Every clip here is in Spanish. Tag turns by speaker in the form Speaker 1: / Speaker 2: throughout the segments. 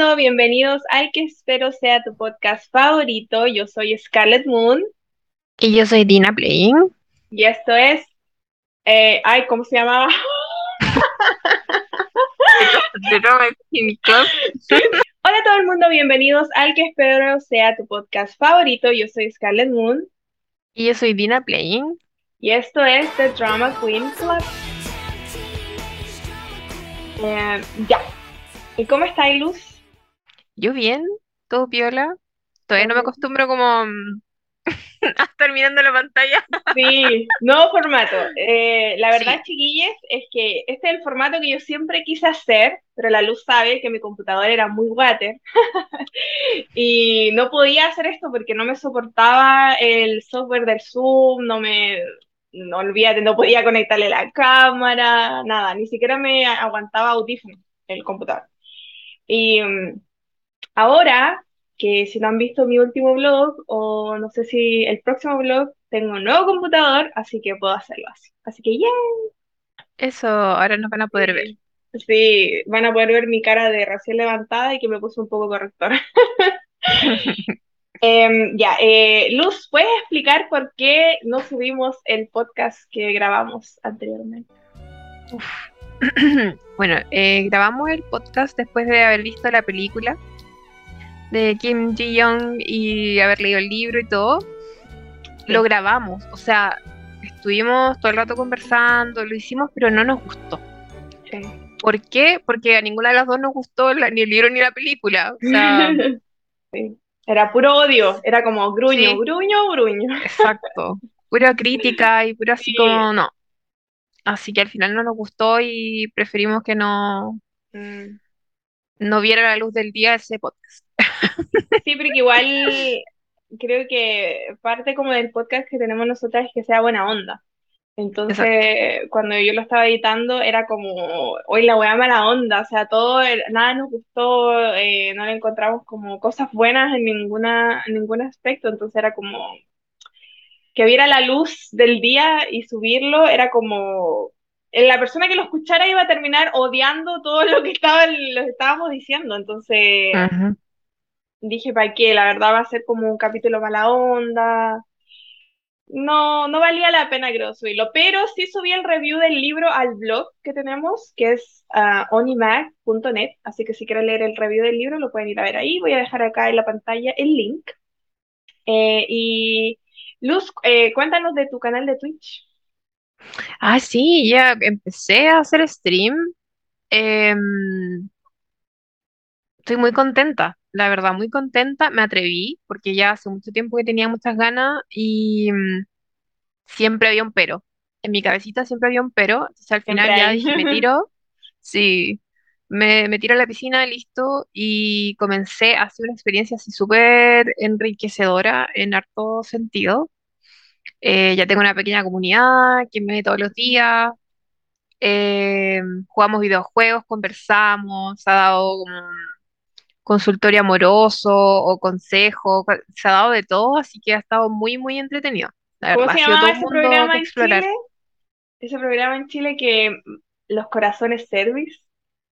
Speaker 1: mundo, bienvenidos al que espero sea tu podcast favorito. Yo soy Scarlett Moon
Speaker 2: Y yo soy Dina Playing.
Speaker 1: y esto es, eh, ay, ¿cómo se llamaba? Hola a todo el mundo, bienvenidos al que espero sea tu podcast favorito. Yo soy Scarlett Moon
Speaker 2: Y yo soy Dina Playing.
Speaker 1: y esto es The Drama Queen Club. Eh, ya. ¿Y cómo está Luz?
Speaker 2: Yo bien, todo piola. Todavía no me acostumbro como mm, a estar mirando la pantalla.
Speaker 1: Sí, nuevo formato. Eh, la verdad,
Speaker 2: Sí.
Speaker 1: chiquillos, es que este es el formato que yo siempre quise hacer, pero la luz sabe que mi computador era muy water y no podía hacer esto porque no me soportaba el software del Zoom, no me, no olvídate, no podía conectarle la cámara, nada, ni siquiera me aguantaba audífono el computador. Y mm, ahora que si no han visto mi último blog o no sé si el próximo blog, tengo un nuevo computador, así que puedo hacerlo así. Así que ya.
Speaker 2: Eso, ahora nos van a poder ver.
Speaker 1: Sí, van a poder ver mi cara de recién levantada y que me puse un poco corrector. Em, ya, eh, Luz, ¿puedes explicar por qué no subimos el podcast que grabamos anteriormente?
Speaker 2: Bueno, eh, grabamos el podcast después de haber visto la película de Kim Ji-young y haber leído el libro y todo. Lo grabamos, o sea, estuvimos todo el rato conversando, lo hicimos, pero no nos gustó.
Speaker 1: Sí.
Speaker 2: ¿Por qué? Porque a ninguna de las dos nos gustó la- ni el libro ni la película. O sea,
Speaker 1: Sí. Era puro odio, era como gruño, gruño, gruño.
Speaker 2: exacto. Pura crítica y pura así
Speaker 1: Sí.
Speaker 2: como no. Así que al final no nos gustó y preferimos que no,
Speaker 1: Mm.
Speaker 2: no viera la luz del día ese podcast.
Speaker 1: Sí, porque igual creo que parte como del podcast que tenemos nosotras es que sea buena onda. Entonces, cuando yo lo estaba editando, era como, hoy la weá mala onda, o sea, todo, nada nos gustó, eh, no le encontramos como cosas buenas en ninguna, en ningún aspecto, entonces era como que viera la luz del día y subirlo, era como, eh, la persona que lo escuchara iba a terminar odiando todo lo que estaba, lo que estábamos diciendo, entonces. Dije, ¿para qué? La verdad va a ser como un capítulo mala onda. No, no valía la pena creo subirlo, pero sí subí el review del libro al blog que tenemos, que es ah, onimac.net, así que si quieren leer el review del libro lo pueden ir a ver ahí. Voy a dejar acá en la pantalla el link. Eh, y Luz, eh, cuéntanos de tu canal de Twitch.
Speaker 2: Ah, sí, ya empecé a hacer stream. Em, estoy muy contenta, la verdad, muy contenta. Me atreví porque ya hace mucho tiempo que tenía muchas ganas y mm, siempre había un pero. En mi cabecita siempre había un pero. Entonces al final ya dije, me tiro. Sí, me, me tiro a la piscina, listo. Y comencé a hacer una experiencia así súper enriquecedora en harto sentido. Eh, ya tengo una pequeña comunidad que me ve todos los días. eh, jugamos videojuegos, conversamos, ha dado como consultorio amoroso o consejo, co- se ha dado de todo, así que ha estado muy, muy entretenido. La
Speaker 1: ¿Cómo
Speaker 2: verdad,
Speaker 1: se llamaba ese programa en
Speaker 2: explorar.
Speaker 1: Chile? Ese programa en Chile que mm, Los Corazones Service,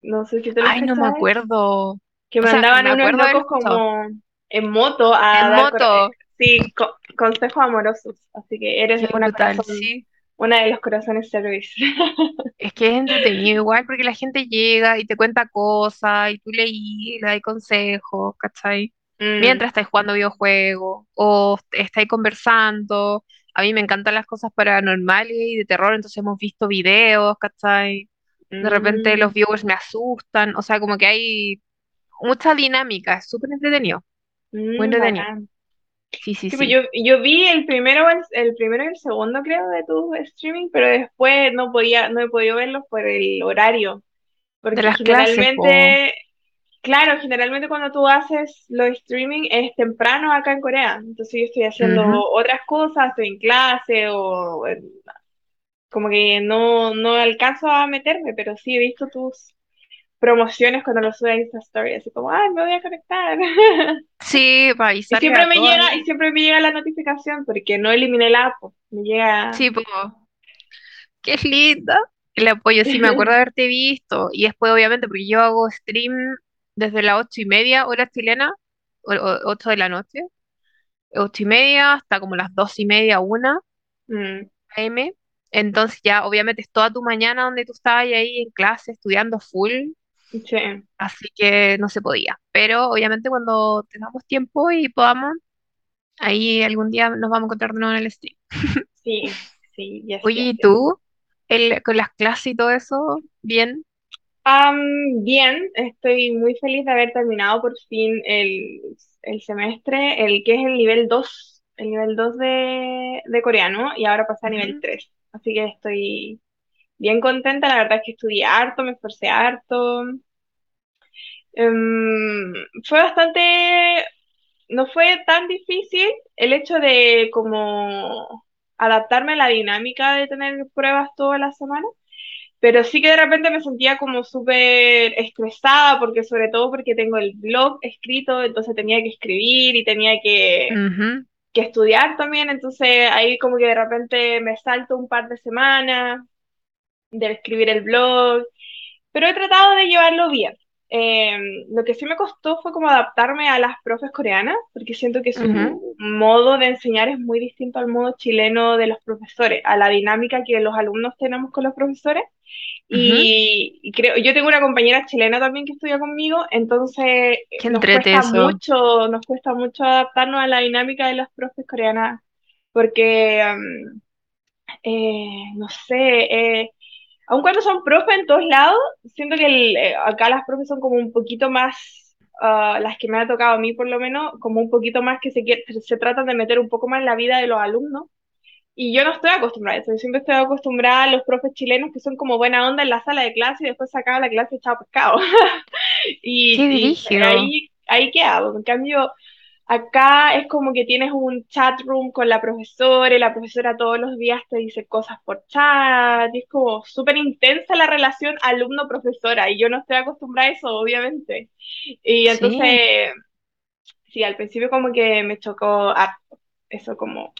Speaker 1: no sé si te lo
Speaker 2: Ay, no me acuerdo.
Speaker 1: que
Speaker 2: O sea,
Speaker 1: mandaban
Speaker 2: me
Speaker 1: unos locos como en moto a
Speaker 2: En
Speaker 1: dar cor- eh,
Speaker 2: moto,
Speaker 1: sí, co- consejos amorosos. Así que eres
Speaker 2: qué
Speaker 1: una
Speaker 2: brutal, sí.
Speaker 1: Una de los corazones service.
Speaker 2: Es que es entretenido igual porque la gente llega y te cuenta cosas y tú leí, le das consejos, ¿cachai?
Speaker 1: Mm,
Speaker 2: Mientras estáis jugando videojuegos o estáis conversando. A mí me encantan las cosas paranormales y de terror, entonces hemos visto videos, ¿cachai? De repente
Speaker 1: mm,
Speaker 2: los viewers me asustan, o sea, como que hay mucha dinámica, es súper entretenido, muy
Speaker 1: mm,
Speaker 2: entretenido.
Speaker 1: bacán.
Speaker 2: Sí, sí,
Speaker 1: Sí, pues
Speaker 2: sí.
Speaker 1: yo, yo vi el primero, el, el primero y el segundo, creo, de tu streaming, pero después no podía, no he podido verlos por el horario.
Speaker 2: De
Speaker 1: Porque
Speaker 2: clases,
Speaker 1: generalmente, claro, generalmente cuando tú haces los streaming es temprano acá en Corea. Entonces yo estoy haciendo otras cosas, estoy en clase o como que no, no alcanzo a meterme, pero sí he visto tus promociones cuando lo subes a Insta Story, así como, ay, me voy a conectar.
Speaker 2: Sí, para
Speaker 1: Y siempre me llega, y siempre me llega la notificación porque no eliminé la app, me llega.
Speaker 2: Sí, po. Qué linda. El apoyo, sí, me acuerdo de haberte visto. Y después, obviamente, porque yo hago stream desde las ocho y media hora chilena, o, o- ocho de la noche, ocho y media hasta como las dos y media, una
Speaker 1: Mm,
Speaker 2: AM. Entonces ya obviamente es toda tu mañana donde tú estabas ahí en clase estudiando full,
Speaker 1: sí,
Speaker 2: así que no se podía. Pero obviamente cuando tengamos tiempo y podamos, ahí algún día nos vamos a encontrar de nuevo en el stream.
Speaker 1: sí, sí, yes,
Speaker 2: Oye, ¿y tú? El, con las clases y todo eso, bien.
Speaker 1: Am, bien, estoy muy feliz de haber terminado por fin el, el semestre, el que es el nivel 2 el nivel 2 de, de coreano, y ahora pasé a nivel
Speaker 2: Ujú,
Speaker 1: tres Así que estoy bien contenta, la verdad es que estudié harto, me esforcé harto. Em, fue bastante, no fue tan difícil el hecho de como adaptarme a la dinámica de tener pruebas toda la semana. Pero sí que de repente me sentía como súper estresada, porque sobre todo porque tengo el blog escrito, entonces tenía que escribir y tenía que, que estudiar también, entonces ahí como que de repente me salto un par de semanas de escribir el blog, pero he tratado de llevarlo bien. Eh, lo que sí me costó fue como adaptarme a las profes coreanas, porque siento que su modo de enseñar es muy distinto al modo chileno de los profesores, a la dinámica que los alumnos tenemos con los profesores.
Speaker 2: ujú.
Speaker 1: Y, y creo, yo tengo una compañera chilena también que estudia conmigo, entonces eh, nos cuesta
Speaker 2: eso.
Speaker 1: mucho, nos cuesta mucho adaptarnos a la dinámica de las profes coreanas, porque, um, eh, no sé, eh, aun cuando son profes en todos lados, siento que el, eh, acá las profes son como un poquito más, ah, las que me ha tocado a mí por lo menos, como un poquito más que se, se tratan de meter un poco más en la vida de los alumnos. Y yo no estoy acostumbrada a eso, yo siempre estoy acostumbrada a los profes chilenos que son como buena onda en la sala de clase y después se acaba la clase echado pescado. Y,
Speaker 2: Qué
Speaker 1: y ahí, ahí hago. En cambio, acá es como que tienes un chat room con la profesora y la profesora todos los días te dice cosas por chat. Y es como súper intensa la relación alumno-profesora y yo no estoy acostumbrada a eso, obviamente. Y
Speaker 2: Sí.
Speaker 1: entonces, sí, al principio como que me chocó harto eso como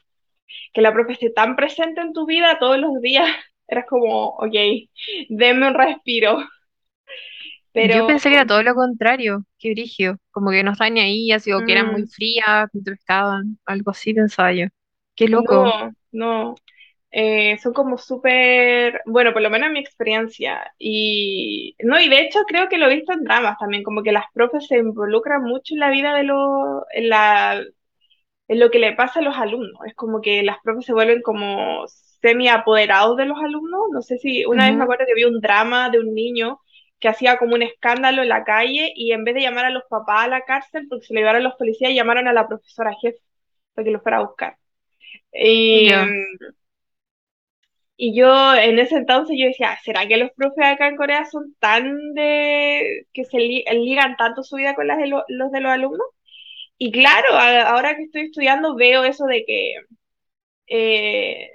Speaker 1: que la profe esté tan presente en tu vida todos los días, eras como, ok, denme un respiro.
Speaker 2: Yo
Speaker 1: Pero
Speaker 2: pensé que era todo lo contrario. Qué brígido. Como que no estaban ni ahí, así, o que eran muy
Speaker 1: mm,
Speaker 2: frías, que te pescaban. Algo así pensaba yo. Qué loco.
Speaker 1: no, no, eh, son como súper, bueno, por lo menos en mi experiencia. Y no, y de hecho creo que lo he visto en dramas también, como que las profes se involucran mucho en la vida de los, en la, en lo que le pasa a los alumnos. Es como que las profes se vuelven como semi apoderados de los alumnos. No sé si una vez me acuerdo que vi un drama de un niño que hacía como un escándalo en la calle y en vez de llamar a los papás a la cárcel porque se lo llevaron los policías, llamaron a la profesora jefe para que lo fuera a buscar. Y, y yo en ese entonces yo decía, ¿será que los profes acá en Corea son tan de que se li- ligan tanto su vida con las de lo- los de los alumnos? Y claro, ahora que estoy estudiando veo eso de que eh,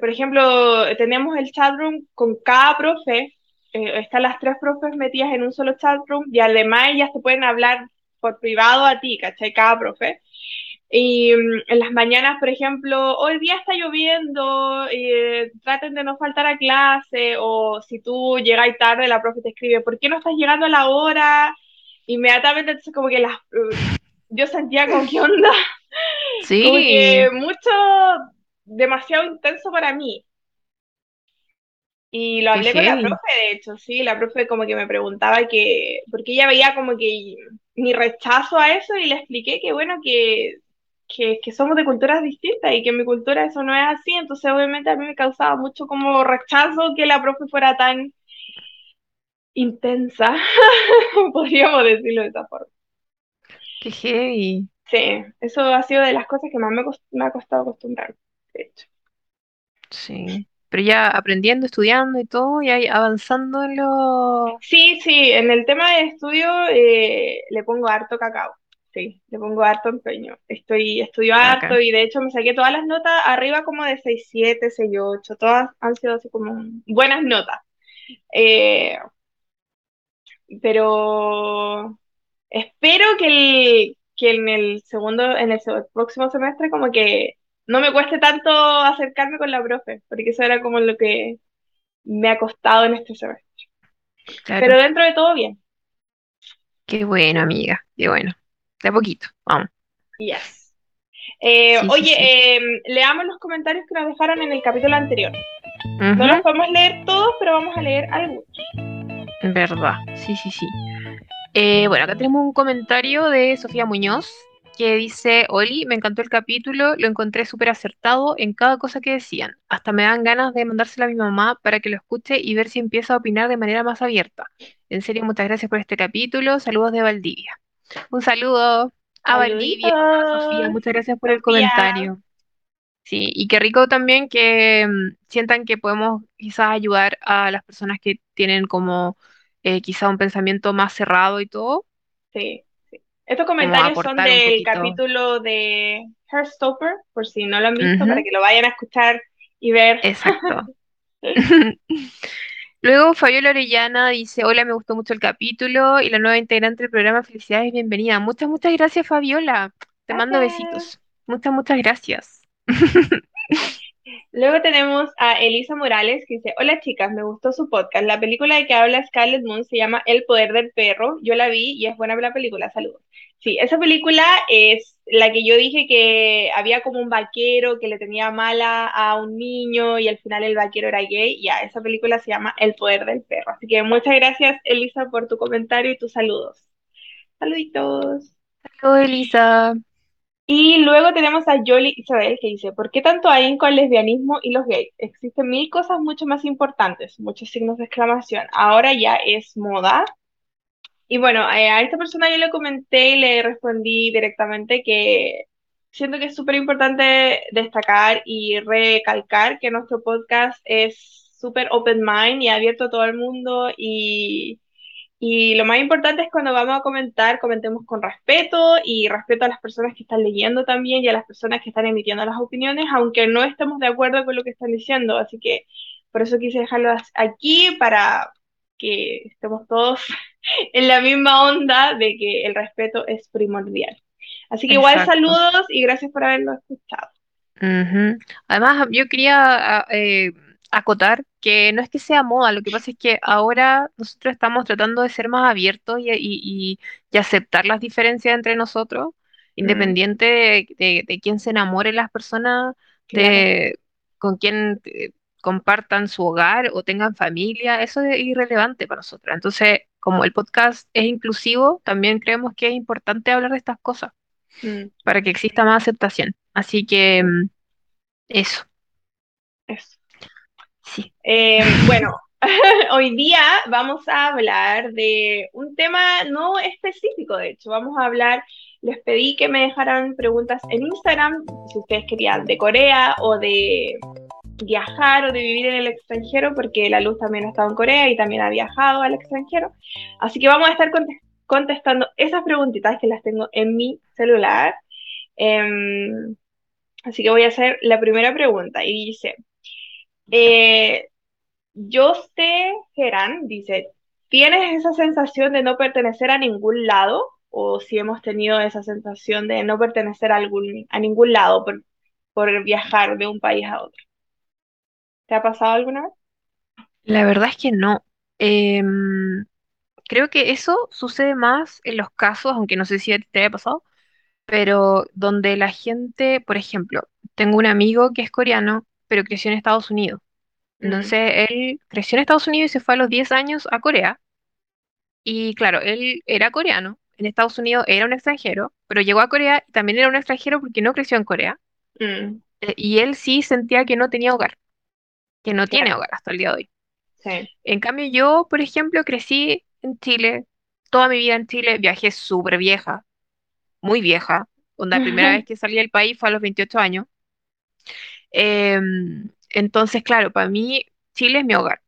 Speaker 1: por ejemplo, tenemos el chat room con cada profe, eh, están las tres profes metidas en un solo chat room y además ellas te pueden hablar por privado a ti, ¿cachai? Cada profe. Y mm, en las mañanas, por ejemplo, hoy día está lloviendo, eh, traten de no faltar a clase, o si tú llegáis tarde, la profe te escribe, ¿por qué no estás llegando a la hora? Inmediatamente, entonces como que las, eh, yo sentía como, ¿qué onda? Como que
Speaker 2: Sí.
Speaker 1: mucho, demasiado intenso para mí. Y lo hablé con la profe, de hecho, sí, la profe como que me preguntaba que, porque ella veía como que mi rechazo a eso y le expliqué que bueno, que, que, que somos de culturas distintas y que en mi cultura eso no es así, entonces obviamente a mí me causaba mucho como rechazo que la profe fuera tan intensa, podríamos decirlo de esa forma.
Speaker 2: Qué heavy.
Speaker 1: Sí, eso ha sido de las cosas que más me, me ha costado acostumbrar, de hecho.
Speaker 2: Sí. Pero ya aprendiendo, estudiando y todo, y ahí avanzando en lo
Speaker 1: Sí, sí, en el tema de estudio eh, le pongo harto cacao. Sí, le pongo harto empeño. Estoy, estudio harto y de hecho me saqué todas las notas arriba como de seis siete seis ocho todas han sido así como buenas notas. Eh, pero espero que, el, que en el segundo, en el próximo semestre como que no me cueste tanto acercarme con la profe, porque eso era como lo que me ha costado en este semestre.
Speaker 2: Claro.
Speaker 1: Pero dentro de todo bien.
Speaker 2: Qué bueno, amiga, qué bueno. De a poquito, vamos.
Speaker 1: Yes. Eh,
Speaker 2: Sí,
Speaker 1: oye,
Speaker 2: sí.
Speaker 1: em, leamos los comentarios que nos dejaron en el capítulo anterior. No los podemos leer todos, pero vamos a leer algunos.
Speaker 2: Verdad, sí, sí, sí. Eh, bueno, acá tenemos un comentario de Sofía Muñoz que dice, Oli, me encantó el capítulo, lo encontré súper acertado en cada cosa que decían. Hasta me dan ganas de mandárselo a mi mamá para que lo escuche y ver si empieza a opinar de manera más abierta. En serio, muchas gracias por este capítulo. Saludos de Valdivia. Un saludo a Valdivia, a Sofía, muchas gracias por el comentario. Sí, y qué rico también que mm, sientan que podemos quizás ayudar a las personas que tienen como eh, quizá un pensamiento más cerrado y todo,
Speaker 1: sí. Estos comentarios son del capítulo de Heartstopper, por si no lo han visto, para que lo vayan a escuchar y ver.
Speaker 2: exacto. Luego Fabiola Orellana dice, hola, me gustó mucho el capítulo y la nueva integrante del programa, felicidades bienvenida. Muchas, muchas gracias, Fabiola. Te mando besitos. Muchas, muchas gracias.
Speaker 1: Luego tenemos a Elisa Morales que dice, hola chicas, me gustó su podcast. La película de que habla Scarlett Moon se llama El poder del perro. Yo la vi y es buena la película, saludos. Sí, esa película es la que yo dije que había como un vaquero que le tenía mala a un niño y al final el vaquero era gay. Ya, esa película se llama El poder del perro. Así que muchas gracias Elisa por tu comentario y tus saludos. Saluditos.
Speaker 2: Hola, Elisa.
Speaker 1: Y luego tenemos a Yoli Isabel que dice, ¿por qué tanto ahínco al lesbianismo y los gays? Existen mil cosas mucho más importantes, muchos signos de exclamación. Ahora ya es moda. Y bueno, eh, a esta persona yo le comenté y le respondí directamente que siento que es súper importante destacar y recalcar que nuestro podcast es súper open mind y abierto a todo el mundo y y lo más importante es cuando vamos a comentar, comentemos con respeto y respeto a las personas que están leyendo también y a las personas que están emitiendo las opiniones, aunque no estemos de acuerdo con lo que están diciendo. Así que por eso quise dejarlo aquí para que estemos todos en la misma onda de que el respeto es primordial. Así que igual saludos y gracias por haberlo escuchado.
Speaker 2: Además, yo quería a- eh, acotar que no es que sea moda, lo que pasa es que ahora nosotros estamos tratando de ser más abiertos y, y- y- aceptar las diferencias entre nosotros,
Speaker 1: Mm,
Speaker 2: independiente de, de- de quién se enamore las personas,
Speaker 1: claro.
Speaker 2: de con quién eh, compartan su hogar o tengan familia, eso es irrelevante para nosotros. Entonces, como el podcast es inclusivo, también creemos que es importante hablar de estas cosas
Speaker 1: Mm,
Speaker 2: para que exista más aceptación. Así que mm, eso,
Speaker 1: eso. Eh, bueno, hoy día vamos a hablar de un tema no específico, de hecho, vamos a hablar, les pedí que me dejaran preguntas en Instagram, si ustedes querían de Corea o de viajar o de vivir en el extranjero, porque la Luz también ha estado en Corea y también ha viajado al extranjero. Así que vamos a estar conte- contestando esas preguntitas que las tengo en mi celular. Em, así que voy a hacer la primera pregunta y dice, eh, Joste Gerán dice, ¿tienes esa sensación de no pertenecer a ningún lado? O si hemos tenido esa sensación de no pertenecer a, algún, a ningún lado por, por viajar de un país a otro. ¿Te ha pasado alguna vez?
Speaker 2: La verdad es que no. Em, creo que eso sucede más en los casos, aunque no sé si te haya pasado, pero donde la gente, por ejemplo, tengo un amigo que es coreano, pero creció en Estados Unidos. Entonces, él creció en Estados Unidos y se fue a los 10 años a Corea. Y claro, él era coreano, en Estados Unidos era un extranjero, pero llegó a Corea y también era un extranjero porque no creció en Corea.
Speaker 1: mm,
Speaker 2: Eh, y él sí sentía que no tenía hogar, que no tiene hogar hasta el día de hoy.
Speaker 1: sí.
Speaker 2: En cambio, yo, por ejemplo, crecí en Chile, toda mi vida en Chile, viajé súper vieja, muy vieja. Onda, la primera vez que salí del país fue a los 28 años. Em, entonces, claro, para mí Chile es mi hogar.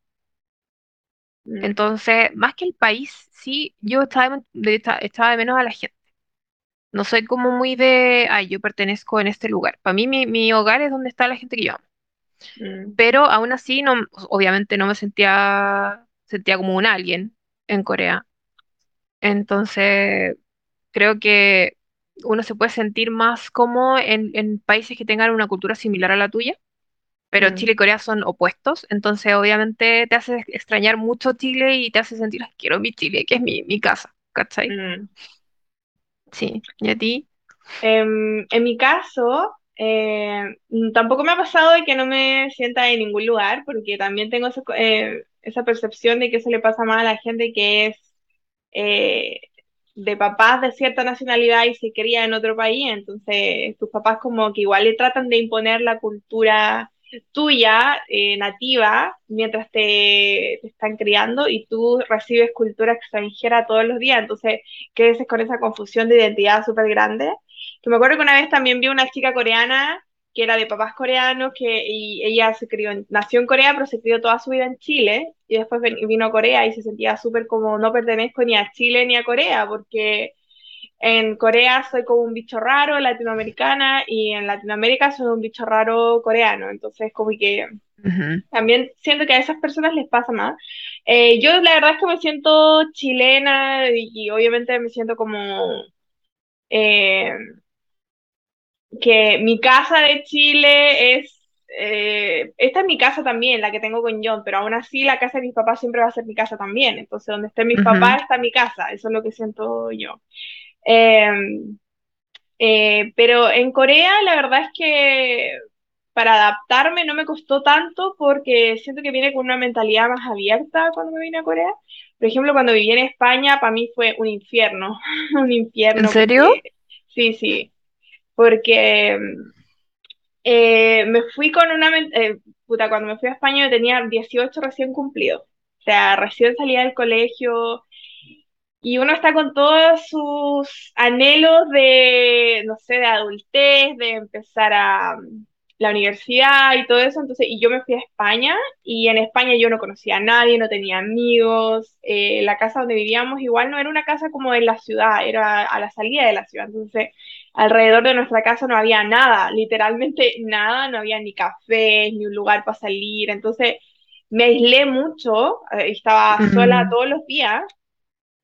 Speaker 1: Mm,
Speaker 2: Entonces, más que el país, sí, yo estaba de, esta- estaba de menos a la gente. No soy como muy de, ay, yo pertenezco en este lugar. Para mí, mi, mi hogar es donde está la gente que yo amo.
Speaker 1: mm,
Speaker 2: Pero aún así, no, obviamente no me sentía, sentía como un alien en Corea. Entonces, creo que uno se puede sentir más como en, en países que tengan una cultura similar a la tuya, pero
Speaker 1: mm,
Speaker 2: Chile y Corea son opuestos, entonces obviamente te hace extrañar mucho Chile y te hace sentir, "Ay, quiero mi Chile, que es mi, mi casa. ¿cachai?
Speaker 1: Mm.
Speaker 2: Sí, ¿y a ti?
Speaker 1: Em, en mi caso, eh, tampoco me ha pasado de que no me sienta en ningún lugar, porque también tengo ese- eh, esa percepción de que eso le pasa más a la gente que es eh, de papás de cierta nacionalidad y se cría en otro país, entonces tus papás como que igual le tratan de imponer la cultura tuya, eh, nativa, mientras te, te están criando y tú recibes cultura extranjera todos los días, entonces creces con esa confusión de identidad súper grande. Que me acuerdo que una vez también vi una chica coreana que era de papás coreanos, que y ella se crió, en- nació en Corea, pero se crió toda su vida en Chile, y después ven- vino a Corea y se sentía súper como no pertenezco ni a Chile ni a Corea, porque en Corea soy como un bicho raro latinoamericana y en Latinoamérica soy un bicho raro coreano, entonces como que también siento que a esas personas les pasa más. Eh, yo la verdad es que me siento chilena y, y obviamente me siento como... eh, que mi casa de Chile es, eh, esta es mi casa también, la que tengo con John, pero aún así la casa de mis papás siempre va a ser mi casa también. Entonces, donde estén mis papás está mi casa, eso es lo que siento yo. Eh, eh, pero en Corea la verdad es que para adaptarme no me costó tanto porque siento que viene con una mentalidad más abierta cuando me vine a Corea. Por ejemplo, cuando viví en España, para mí fue un infierno, un
Speaker 2: ¿En
Speaker 1: infierno
Speaker 2: serio?
Speaker 1: porque sí, sí, porque eh, me fui con una... eh, puta, cuando me fui a España yo tenía 18 recién cumplidos. O sea, recién salía del colegio y uno está con todos sus anhelos de, no sé, de adultez, de empezar a mm, la universidad y todo eso. Entonces, y yo me fui a España y en España yo no conocía a nadie, no tenía amigos. eh, la casa donde vivíamos igual no era una casa como en la ciudad, era a la salida de la ciudad. Entonces, alrededor de nuestra casa no había nada, literalmente nada, no había ni cafés, ni un lugar para salir. Entonces, me aislé mucho, eh, estaba sola todos los días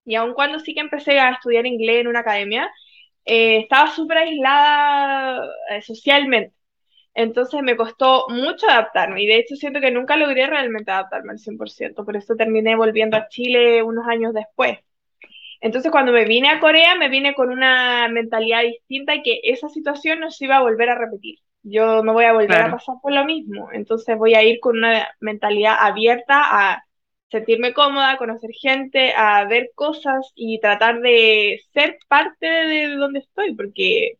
Speaker 1: y aun cuando sí que empecé a estudiar inglés en una academia, eh, estaba súper aislada eh, socialmente. Entonces me costó mucho adaptarme y de hecho siento que nunca logré realmente adaptarme al 100%. Por eso terminé volviendo a Chile unos años después. Entonces cuando me vine a Corea me vine con una mentalidad distinta y que esa situación no se iba a volver a repetir. Yo no voy a volver a pasar por lo mismo. Entonces voy a ir con una mentalidad abierta a sentirme cómoda, a conocer gente, a ver cosas y tratar de ser parte de donde estoy, porque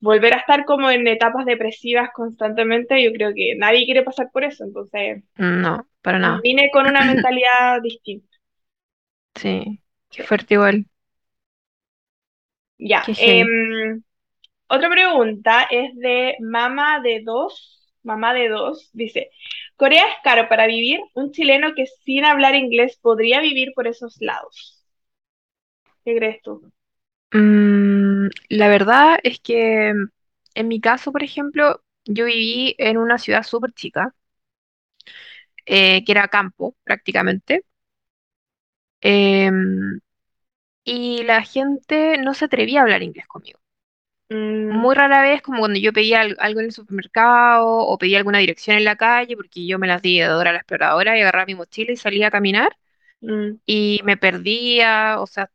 Speaker 1: volver a estar como en etapas depresivas constantemente, yo creo que nadie quiere pasar por eso. Entonces
Speaker 2: No, para nada.
Speaker 1: vine con una mentalidad distinta.
Speaker 2: Sí, qué fuerte igual.
Speaker 1: Ya.
Speaker 2: Qué heavy.
Speaker 1: em, Otra pregunta es de Mama de Dos. Mamá de Dos dice, ¿Corea es caro para vivir? ¿Un chileno que sin hablar inglés podría vivir por esos lados? ¿Qué crees tú?
Speaker 2: Mm, la verdad es que en mi caso, por ejemplo, yo viví en una ciudad súper chica, eh, que era campo prácticamente, em, y la gente no se atrevía a hablar inglés conmigo.
Speaker 1: Mm,
Speaker 2: Muy rara vez, como cuando yo pedía al- algo en el supermercado o pedía alguna dirección en la calle, porque yo me las di de Dora la exploradora y agarraba mi mochila y salía a caminar
Speaker 1: mm,
Speaker 2: y me perdía, o sea,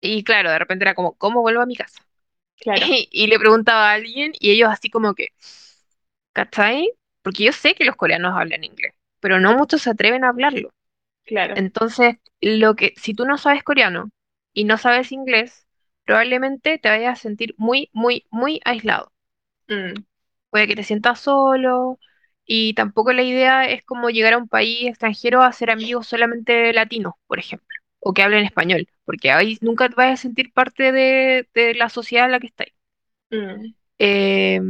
Speaker 2: y claro, de repente era como, ¿cómo vuelvo a mi casa?
Speaker 1: claro,
Speaker 2: Y, le preguntaba a alguien y ellos así como que, ¿cachai? Porque yo sé que los coreanos hablan inglés, pero no muchos se atreven a hablarlo.
Speaker 1: Claro.
Speaker 2: Entonces, lo que, si tú no sabes coreano y no sabes inglés, probablemente te vayas a sentir muy, muy, muy aislado.
Speaker 1: Mm,
Speaker 2: Puede que te sientas solo y tampoco la idea es como llegar a un país extranjero a ser amigos solamente latinos, por ejemplo, o que hablen español, porque ahí nunca te vas a sentir parte de, de la sociedad en la que estás.
Speaker 1: mm,
Speaker 2: Eh,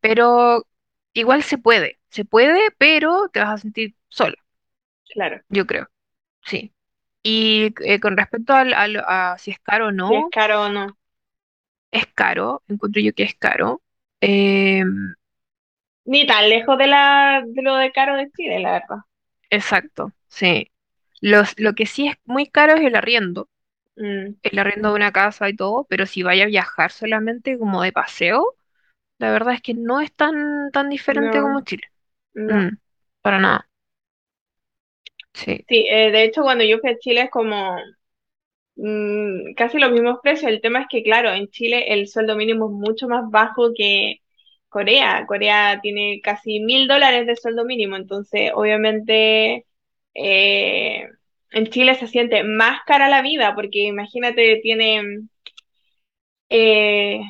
Speaker 2: pero igual se puede, se puede, pero te vas a sentir solo,
Speaker 1: claro.
Speaker 2: yo creo, sí. Y eh, con respecto al, al- a si es caro o
Speaker 1: Si es
Speaker 2: no,
Speaker 1: caro o no.
Speaker 2: es caro, encuentro yo que es caro. Eh,
Speaker 1: Ni tan lejos de, la, de lo de caro de Chile, la verdad.
Speaker 2: exacto, sí. Los, lo que sí es muy caro es el arriendo,
Speaker 1: Mm,
Speaker 2: el arriendo de una casa y todo, pero si vaya a viajar solamente como de paseo, la verdad es que no es tan, tan diferente
Speaker 1: no,
Speaker 2: como Chile.
Speaker 1: no.
Speaker 2: Mm, para nada, sí.
Speaker 1: Sí, eh, de hecho cuando yo fui a Chile es como mm, casi los mismos precios. El tema es que, claro, en Chile el sueldo mínimo es mucho más bajo que Corea. Corea tiene casi mil dólares de sueldo mínimo, entonces obviamente eh, en Chile se siente más cara la vida, porque imagínate, tiene... eh,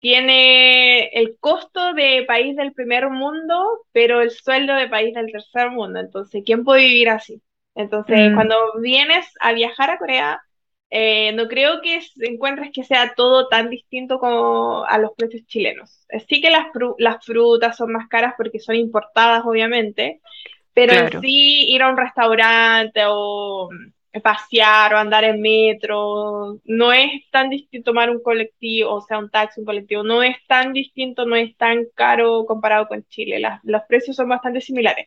Speaker 1: tiene el costo de país del primer mundo, pero el sueldo de país del tercer mundo. Entonces, ¿quién puede vivir así? Entonces,
Speaker 2: Mm,
Speaker 1: cuando vienes a viajar a Corea, eh, no creo que encuentres que sea todo tan distinto como a los precios chilenos. Eh, Sí que las, fru- las frutas son más caras porque son importadas, obviamente, pero en sí ir a un restaurante o pasear o andar en metro, no es tan distinto tomar un colectivo, o sea, un taxi, un colectivo, no es tan distinto, no es tan caro comparado con Chile. Las- los precios son bastante similares.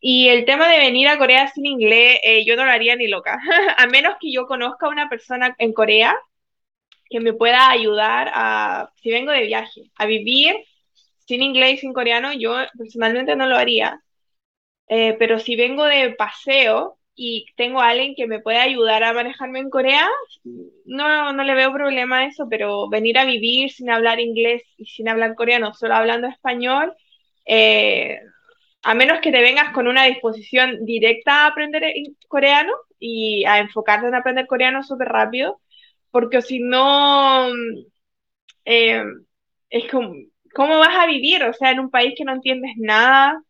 Speaker 1: Y el tema de venir a Corea sin inglés, eh, yo no lo haría ni loca, a menos que yo conozca a una persona en Corea que me pueda ayudar a, si vengo de viaje, a vivir sin inglés sin coreano, yo personalmente no lo haría eh, pero si vengo de paseo y tengo a alguien que me puede ayudar a manejarme en Corea, no, no le veo problema a eso, pero venir a vivir sin hablar inglés y sin hablar coreano, solo hablando español, eh, a menos que te vengas con una disposición directa a aprender en- coreano y a enfocarte en aprender coreano súper rápido, porque si no, eh, es como, ¿cómo vas a vivir? O sea, en un país que no entiendes nada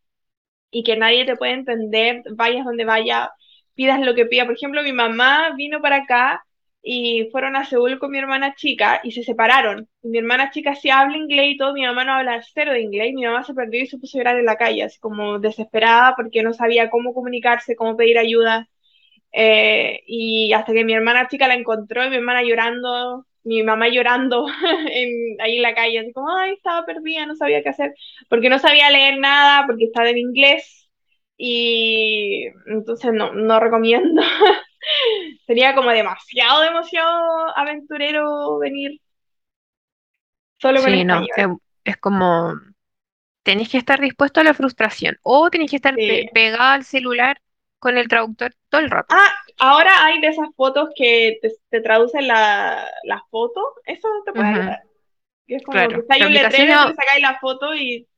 Speaker 1: y que nadie te puede entender, vayas donde vaya, pidas lo que pida. Por ejemplo, mi mamá vino para acá y fueron a Seúl con mi hermana chica y se separaron. Mi hermana chica sí habla inglés y todo, mi mamá no habla cero de inglés, mi mamá se perdió y se puso a llorar en la calle, así como desesperada porque no sabía cómo comunicarse, cómo pedir ayuda. Eh, y hasta que mi hermana chica la encontró y mi hermana llorando, mi mamá llorando en, ahí en la calle, así como, ay, estaba perdida, no sabía qué hacer, porque no sabía leer nada, porque estaba en inglés y entonces no, no recomiendo. Sería como demasiado, demasiado aventurero venir solo con
Speaker 2: sí, no, es, es como, tenéis que estar dispuesto a la frustración o tenéis que estar
Speaker 1: Sí.
Speaker 2: pe- pegada al celular con el traductor todo el rato.
Speaker 1: Ah, ahora hay de esas fotos que te, te traducen la, la foto, eso te puede
Speaker 2: Ujú,
Speaker 1: ayudar. Que es como que
Speaker 2: claro,
Speaker 1: está ahí un letrero
Speaker 2: yo-
Speaker 1: sacáis la foto y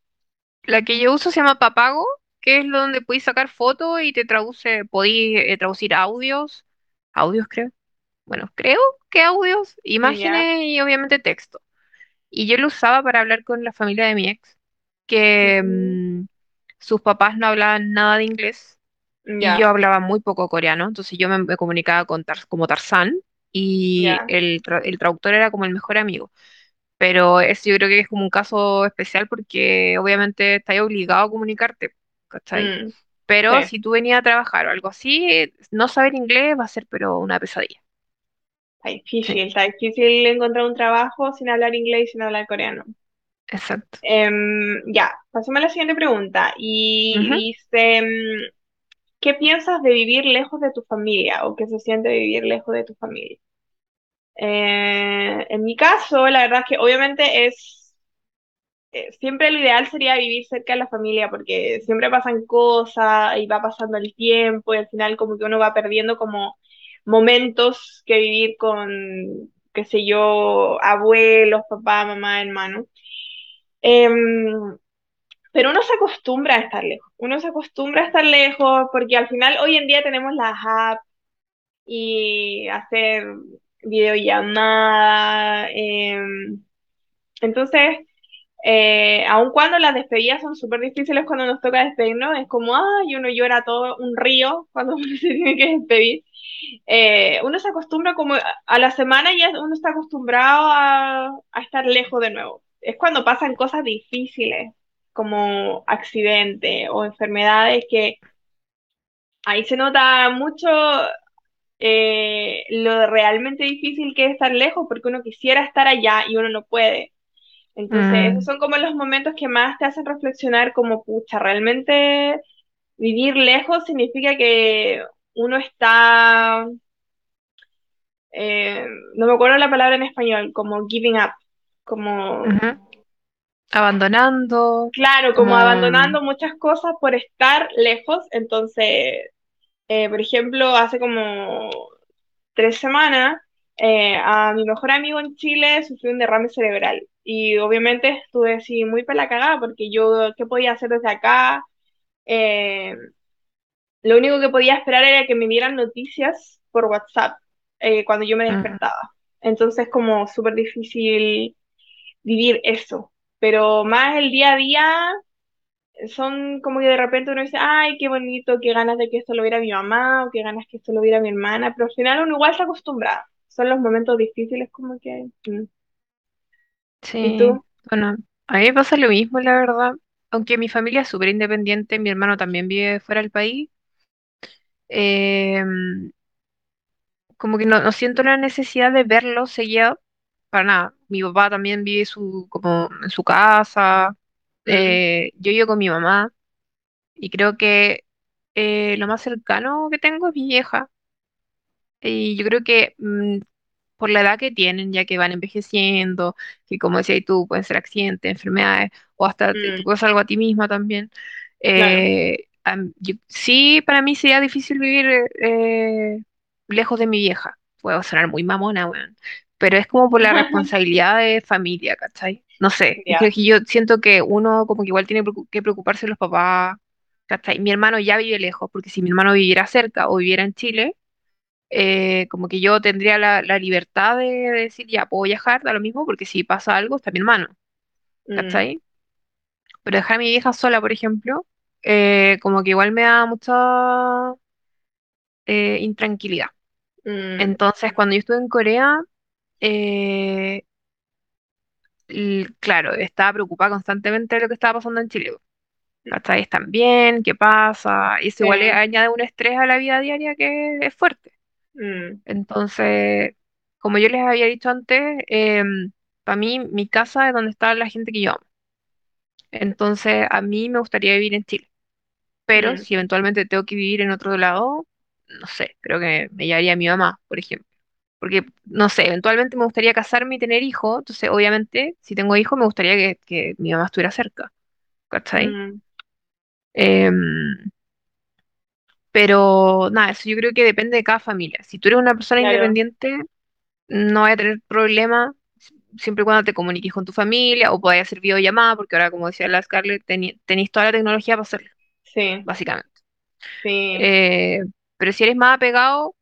Speaker 2: la que yo uso se llama Papago, que es donde podéis sacar fotos y te traduce, podéis eh, traducir audios, audios creo, bueno, creo que audios, imágenes y obviamente texto. Y yo lo usaba para hablar con la familia de mi ex, que
Speaker 1: mm,
Speaker 2: mm, sus papás no hablaban nada de inglés y yo hablaba muy poco coreano, entonces yo me, me comunicaba con Tar- como Tarzán y el, tra- el traductor era como el mejor amigo. Pero eso yo creo que es como un caso especial porque obviamente estás obligado a comunicarte, ¿cachai?
Speaker 1: mm,
Speaker 2: Pero
Speaker 1: sí,
Speaker 2: si tú venías a trabajar o algo así, no saber inglés va a ser pero una pesadilla.
Speaker 1: está
Speaker 2: Sí,
Speaker 1: difícil, está difícil encontrar un trabajo sin hablar inglés y sin hablar coreano.
Speaker 2: exacto.
Speaker 1: Em, ya, pasemos a la siguiente pregunta. Y dice, mm, ¿qué piensas de vivir lejos de tu familia o qué se siente vivir lejos de tu familia? Eh, en mi caso, la verdad es que obviamente es, eh, siempre lo ideal sería vivir cerca de la familia porque siempre pasan cosas y va pasando el tiempo y al final como que uno va perdiendo como momentos que vivir con, qué sé yo, abuelos, papá, mamá, hermano. Em, pero uno se acostumbra a estar lejos, uno se acostumbra a estar lejos porque al final hoy en día tenemos las apps y hacer videollamada. em, entonces, eh, aun cuando las despedidas son súper difíciles cuando nos toca despedirnos, es como, ay, uno llora todo un río cuando uno se tiene que despedir. Eh, uno se acostumbra como a la semana ya uno está acostumbrado a, a estar lejos de nuevo. Es cuando pasan cosas difíciles, como accidentes o enfermedades, que ahí se nota mucho eh, lo realmente difícil que es estar lejos, porque uno quisiera estar allá y uno no puede. Entonces, esos
Speaker 2: Mm,
Speaker 1: son como los momentos que más te hacen reflexionar como, pucha, realmente vivir lejos significa que uno está, eh, no me acuerdo la palabra en español, como giving up, como.
Speaker 2: Abandonando,
Speaker 1: claro, como
Speaker 2: como...
Speaker 1: abandonando muchas cosas por estar lejos. Entonces, eh, por ejemplo, hace como tres semanas, eh, a mi mejor amigo en Chile sufrió un derrame cerebral. Y obviamente estuve así muy pela cagada porque yo, ¿qué podía hacer desde acá? Eh, lo único que podía esperar era que me dieran noticias por WhatsApp eh, cuando yo me despertaba. Entonces, como súper difícil vivir eso. Pero más el día a día, son como que de repente uno dice, ay, qué bonito, qué ganas de que esto lo viera mi mamá, o qué ganas que esto lo viera mi hermana, pero al final uno igual se acostumbra. Son los momentos difíciles como que... mm. ¿Y
Speaker 2: sí,
Speaker 1: tú?
Speaker 2: bueno, a mí me pasa lo mismo, la verdad. Aunque mi familia es súper independiente, mi hermano también vive fuera del país. em, como que no, no siento la necesidad de verlo seguido, para nada. Mi papá también vive su, como en su casa,
Speaker 1: Mm,
Speaker 2: eh, yo vivo con mi mamá y creo que eh, lo más cercano que tengo es mi vieja. Y yo creo que mm, por la edad que tienen, ya que van envejeciendo, que como decías tú, pueden ser accidentes, enfermedades, o hasta te, te
Speaker 1: mm,
Speaker 2: puede algo a ti misma también.
Speaker 1: claro.
Speaker 2: eh, am- yo- sí, para mí sería difícil vivir eh, lejos de mi vieja. Puedo sonar muy mamona, weón, pero es como por la responsabilidad de familia, ¿cachai? No sé, es que yo siento que uno como que igual tiene que preocuparse de los papás, ¿cachai? Mi hermano ya vive lejos, porque si mi hermano viviera cerca o viviera en Chile, eh, como que yo tendría la, la libertad de, decir, ya puedo viajar, da lo mismo, porque si pasa algo, está mi hermano,
Speaker 1: Mm,
Speaker 2: ¿cachai? Pero dejar a mi vieja sola, por ejemplo, eh, como que igual me da mucha eh, intranquilidad.
Speaker 1: mm,
Speaker 2: Entonces, cuando yo estuve en Corea, eh, claro, estaba preocupada constantemente de lo que estaba pasando en Chile. ¿Cachai? ¿Están bien? ¿Qué pasa? Y eso igual
Speaker 1: sí.
Speaker 2: añade un estrés a la vida diaria que es fuerte.
Speaker 1: Mm,
Speaker 2: Entonces, como yo les había dicho antes, para mí mi casa es donde está la gente que yo amo. Entonces, a mí me gustaría vivir en Chile, pero
Speaker 1: mm,
Speaker 2: si eventualmente tengo que vivir en otro lado, no sé, creo que me llevaría a mi mamá, por ejemplo. Porque, no sé, eventualmente me gustaría casarme y tener hijos, entonces obviamente si tengo hijos me gustaría que, que mi mamá estuviera cerca, ¿cachai?
Speaker 1: mm,
Speaker 2: Em, pero nada, eso yo creo que depende de cada familia. Si tú eres una persona
Speaker 1: claro.
Speaker 2: independiente, no vas a tener problema siempre y cuando te comuniques con tu familia o podáis hacer videollamada, porque ahora, como decía la Scarlett, teni- tenéis toda la tecnología para hacerlo,
Speaker 1: Sí,
Speaker 2: básicamente.
Speaker 1: sí.
Speaker 2: Eh, pero si eres más apegado,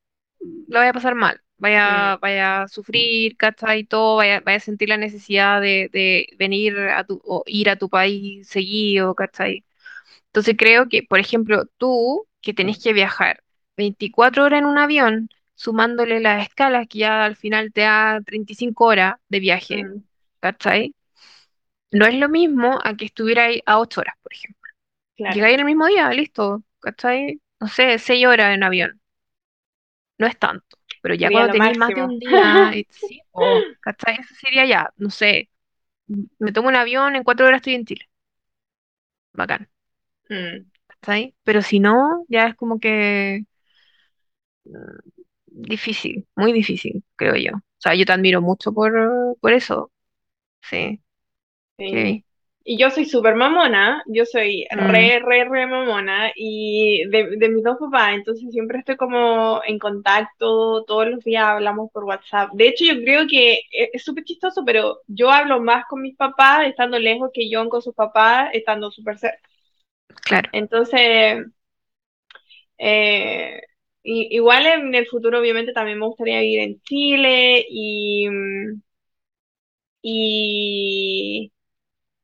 Speaker 2: lo vaya a pasar mal.
Speaker 1: mm,
Speaker 2: Vaya, vaya a sufrir, ¿cachai? Y todo, vaya, vaya a sentir la necesidad de, de venir a tu, o ir a tu país seguido, ¿cachai? Entonces creo que, por ejemplo, tú que tenés que viajar 24 horas en un avión, sumándole las escalas que ya al final te da 35 horas de viaje,
Speaker 1: mm,
Speaker 2: ¿cachai? No es lo mismo a que estuviera ahí a 8 horas, por ejemplo.
Speaker 1: claro.
Speaker 2: Llegáis en el mismo día, listo, ¿cachai? No sé, 6 horas en avión, no es tanto. Pero ya
Speaker 1: Sería
Speaker 2: cuando
Speaker 1: lo
Speaker 2: tenéis más de un día, sí, o, ¿cachai? Eso sería ya, no sé, me tomo un avión, en 4 horas estoy en Chile, bacán,
Speaker 1: Mm,
Speaker 2: Pero si no, ya es como que mm, difícil, muy difícil, creo yo. O sea, yo te admiro mucho por, por eso, sí,
Speaker 1: sí.
Speaker 2: sí.
Speaker 1: Y yo soy súper mamona, yo soy
Speaker 2: Mm,
Speaker 1: re, re, re mamona y de, de mis dos papás, entonces siempre estoy como en contacto, todos los días hablamos por WhatsApp. De hecho, yo creo que es es súper chistoso, pero yo hablo más con mis papás estando lejos que yo con sus papás estando súper cerca.
Speaker 2: Claro,
Speaker 1: Entonces, eh, igual en el futuro obviamente también me gustaría vivir en Chile y, y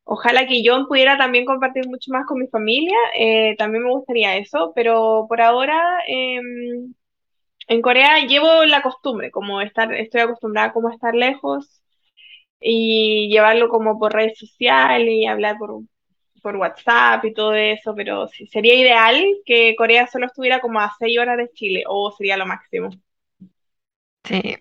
Speaker 1: Ojalá que yo pudiera también compartir mucho más con mi familia, eh, también me gustaría eso, pero por ahora em, en Corea llevo la costumbre, como estar, estoy acostumbrada como a estar lejos y llevarlo como por redes sociales y hablar por, por WhatsApp y todo eso, pero sí, sería ideal que Corea solo estuviera como a seis horas de Chile, o sería lo máximo.
Speaker 2: sí,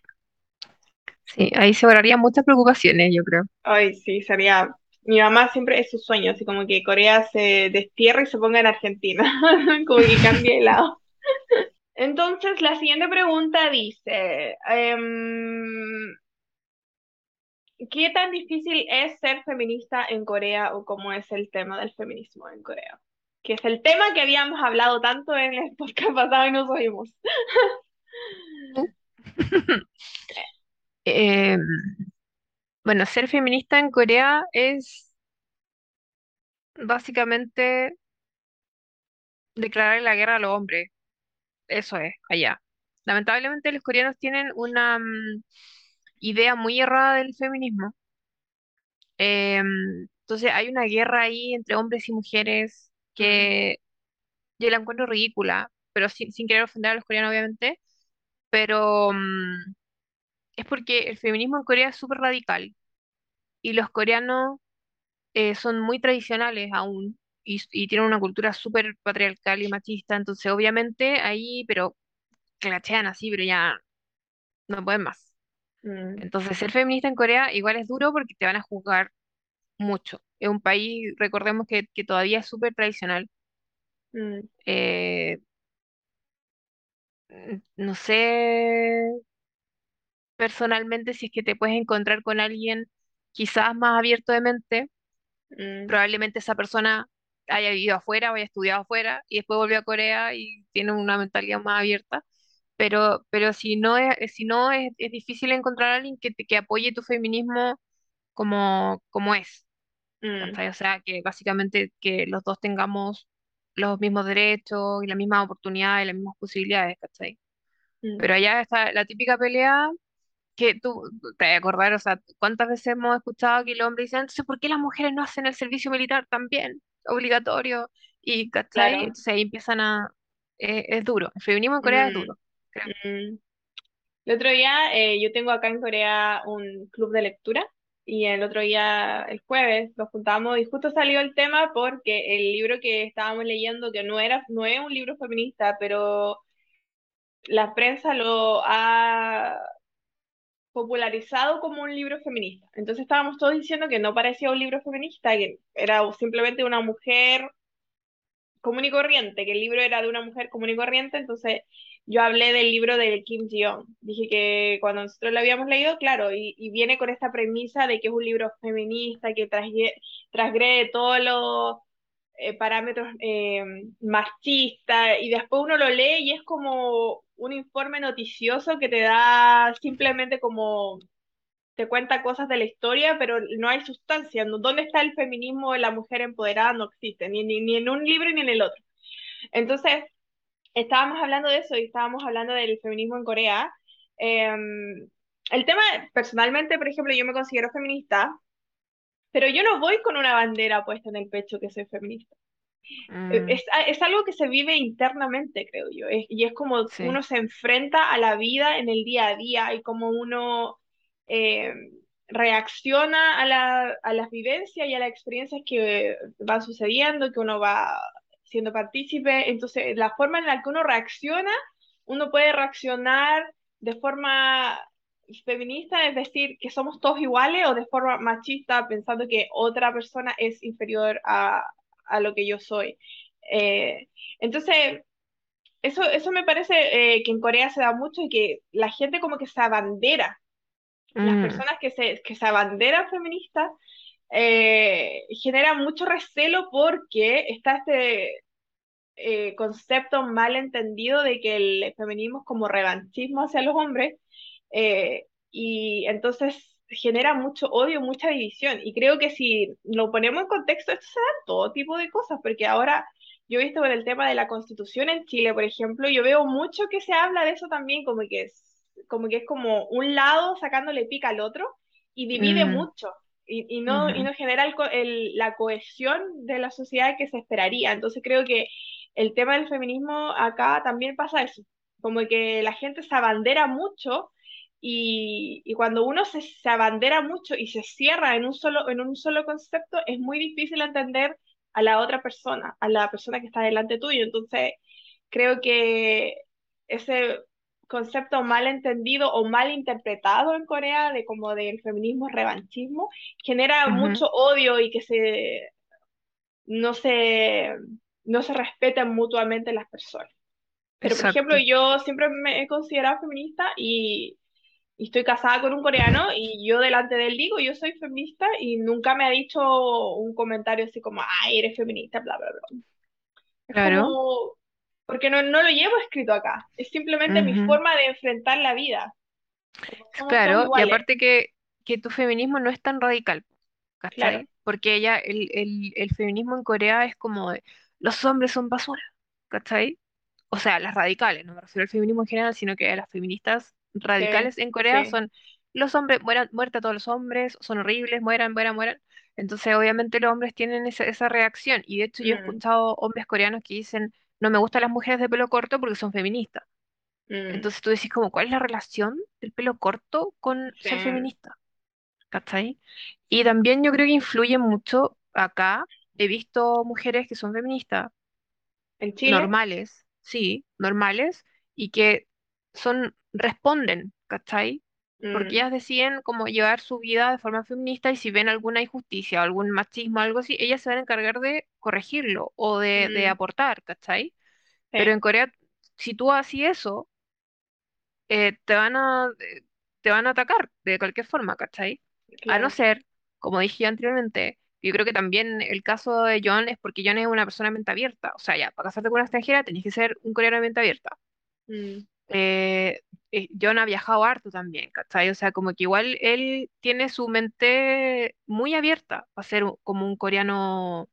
Speaker 2: sí. Ahí se ahorrarían muchas preocupaciones, yo creo.
Speaker 1: Ay, sí, sería... Mi mamá siempre es su sueño, así como que Corea se destierre y se ponga en Argentina, como que cambie de lado. Entonces, la siguiente pregunta dice, em, ¿qué tan difícil es ser feminista en Corea o cómo es el tema del feminismo en Corea? Que es el tema que habíamos hablado tanto en el podcast pasado y nos oímos.
Speaker 2: Eh, bueno, ser feminista en Corea es básicamente declarar la guerra a los hombres. Eso es, allá. Lamentablemente los coreanos tienen una mm, idea muy errada del feminismo. Em, entonces hay una guerra ahí entre hombres y mujeres que yo la encuentro ridícula, pero sin, sin querer ofender a los coreanos, obviamente. Pero mm, es porque el feminismo en Corea es súper radical y los coreanos eh, son muy tradicionales aún y, y tienen una cultura súper patriarcal y machista, entonces obviamente ahí, pero clachean así, pero ya no pueden más.
Speaker 1: Mm,
Speaker 2: Entonces ser feminista en Corea igual es duro porque te van a juzgar mucho. Es un país, recordemos que, que todavía es súper tradicional.
Speaker 1: mm,
Speaker 2: Eh, n- no sé personalmente si es que te puedes encontrar con alguien quizás más abierto de mente
Speaker 1: mm,
Speaker 2: probablemente esa persona haya vivido afuera o haya estudiado afuera y después volvió a Corea y tiene una mentalidad más abierta. Pero, pero si no es, si no es, es difícil encontrar a alguien que, te, que apoye tu feminismo como, como es,
Speaker 1: mm,
Speaker 2: ¿cachai? O sea, que básicamente que los dos tengamos los mismos derechos y las mismas oportunidades y las mismas posibilidades, ¿cachai?
Speaker 1: mm,
Speaker 2: Pero allá está la típica pelea que tú te vas a acordar, o sea, ¿cuántas veces hemos escuchado que el hombre dice, entonces, ¿por qué las mujeres no hacen el servicio militar también, obligatorio? Y, ¿cachai?
Speaker 1: claro.
Speaker 2: Entonces ahí empiezan a... eh, es duro, el feminismo en Corea es
Speaker 1: Mm,
Speaker 2: duro.
Speaker 1: Mm. El otro día, eh, yo tengo acá en Corea un club de lectura y el otro día, el jueves, nos juntamos y justo salió el tema porque el libro que estábamos leyendo, que no era, no es un libro feminista, pero la prensa lo ha popularizado como un libro feminista. Entonces estábamos todos diciendo que no parecía un libro feminista, que era simplemente una mujer común y corriente, que el libro era de una mujer común y corriente, entonces yo hablé del libro de Kim Ji-yeon. Dije que cuando nosotros lo habíamos leído, claro, y, y viene con esta premisa de que es un libro feminista, que transgrede todos los eh, parámetros eh, machistas, y después uno lo lee y es como un informe noticioso que te da simplemente como te cuenta cosas de la historia, pero no hay sustancia. ¿Dónde está el feminismo de la mujer empoderada? No existe, ni, ni, ni en un libro ni en el otro. Entonces, estábamos hablando de eso y estábamos hablando del feminismo en Corea. Eh, el tema, personalmente, por ejemplo, yo me considero feminista, pero yo no voy con una bandera puesta en el pecho que soy feminista. Eh,
Speaker 2: Mm,
Speaker 1: Es, es algo que se vive internamente, creo yo, es- y es como
Speaker 2: sí.
Speaker 1: uno se enfrenta a la vida en el día a día y como uno eh, reacciona a la, a las vivencias y a las experiencias que van sucediendo, que uno va siendo partícipe. Entonces, la forma en la que uno reacciona, uno puede reaccionar de forma feminista, es decir, que somos todos iguales, o de forma machista, pensando que otra persona es inferior a, a lo que yo soy. Eh, entonces, eso, eso me parece eh, que en Corea se da mucho y que la gente como que se abandera, las
Speaker 2: Mm,
Speaker 1: personas que se, que se abanderan feministas, eh, generan mucho recelo porque está este eh, concepto mal entendido de que el feminismo es como revanchismo hacia los hombres eh, y entonces genera mucho odio, mucha división. Y creo que si lo ponemos en contexto, esto se da en todo tipo de cosas, porque ahora yo he visto con el tema de la constitución en Chile, por ejemplo, yo veo mucho que se habla de eso también, como que es como, que es como un lado sacándole pica al otro y divide
Speaker 2: mm,
Speaker 1: mucho. Y, y no, y
Speaker 2: ujú,
Speaker 1: no genera el el- la cohesión de la sociedad que se esperaría. Entonces creo que el tema del feminismo acá también pasa eso, como que la gente se abandera mucho y, y cuando uno se, se abandera mucho y se cierra en un solo, en un solo concepto, es muy difícil entender a la otra persona, a la persona que está delante tuyo. Entonces, creo que ese concepto mal entendido o mal interpretado en Corea de como del feminismo revanchismo genera
Speaker 2: ujú,
Speaker 1: mucho odio y que se no se no se respetan mutuamente las personas. Pero, por ejemplo, yo siempre me he considerado feminista y, y estoy casada con un coreano y yo delante de él digo, yo soy feminista y nunca me ha dicho un comentario así como, ay, eres feminista, bla, bla, bla.
Speaker 2: Claro.
Speaker 1: como, porque no, no lo llevo escrito acá, es simplemente mi
Speaker 2: ujú,
Speaker 1: forma de enfrentar la vida.
Speaker 2: Claro, y aparte que, que tu feminismo no es tan radical,
Speaker 1: claro,
Speaker 2: ¿cachai? Porque ella, el, el, el feminismo en Corea es como de, los hombres son basura, ¿cachai? O sea, las radicales, no me refiero al feminismo en general, sino que las feministas
Speaker 1: sí,
Speaker 2: radicales en Corea
Speaker 1: sí,
Speaker 2: son los hombres, mueran, muerta todos los hombres, son horribles, mueran, mueran, mueran. Entonces, obviamente los hombres tienen esa, esa reacción. Y de hecho yo he
Speaker 1: mm,
Speaker 2: escuchado hombres coreanos que dicen, no me gustan las mujeres de pelo corto porque son feministas.
Speaker 1: mm,
Speaker 2: Entonces tú decís como, ¿cuál es la relación del pelo corto con
Speaker 1: sí.
Speaker 2: ser feminista? ¿Cachai? Y también yo creo que influye mucho acá. He visto mujeres que son feministas
Speaker 1: En Chile,
Speaker 2: normales, sí, normales, y que son, responden, ¿cachai? Porque
Speaker 1: mm,
Speaker 2: ellas deciden cómo llevar su vida de forma feminista y si ven alguna injusticia o algún machismo algo así, ellas se van a encargar de corregirlo o de, de
Speaker 1: mm,
Speaker 2: aportar, ¿cachai? Pero
Speaker 1: sí,
Speaker 2: en Corea, si tú haces eso, eh, te van a, eh, te van a atacar de cualquier forma, ¿cachai? A no
Speaker 1: claro,
Speaker 2: ser, como dije anteriormente, yo creo que también el caso de John es porque John es una persona de mente abierta. O sea, ya, para casarte con una extranjera tenés que ser un coreano de mente abierta.
Speaker 1: mm,
Speaker 2: Eh, eh, John ha viajado harto también, ¿cachai? O sea, como que igual él tiene su mente muy abierta para ser como un coreano,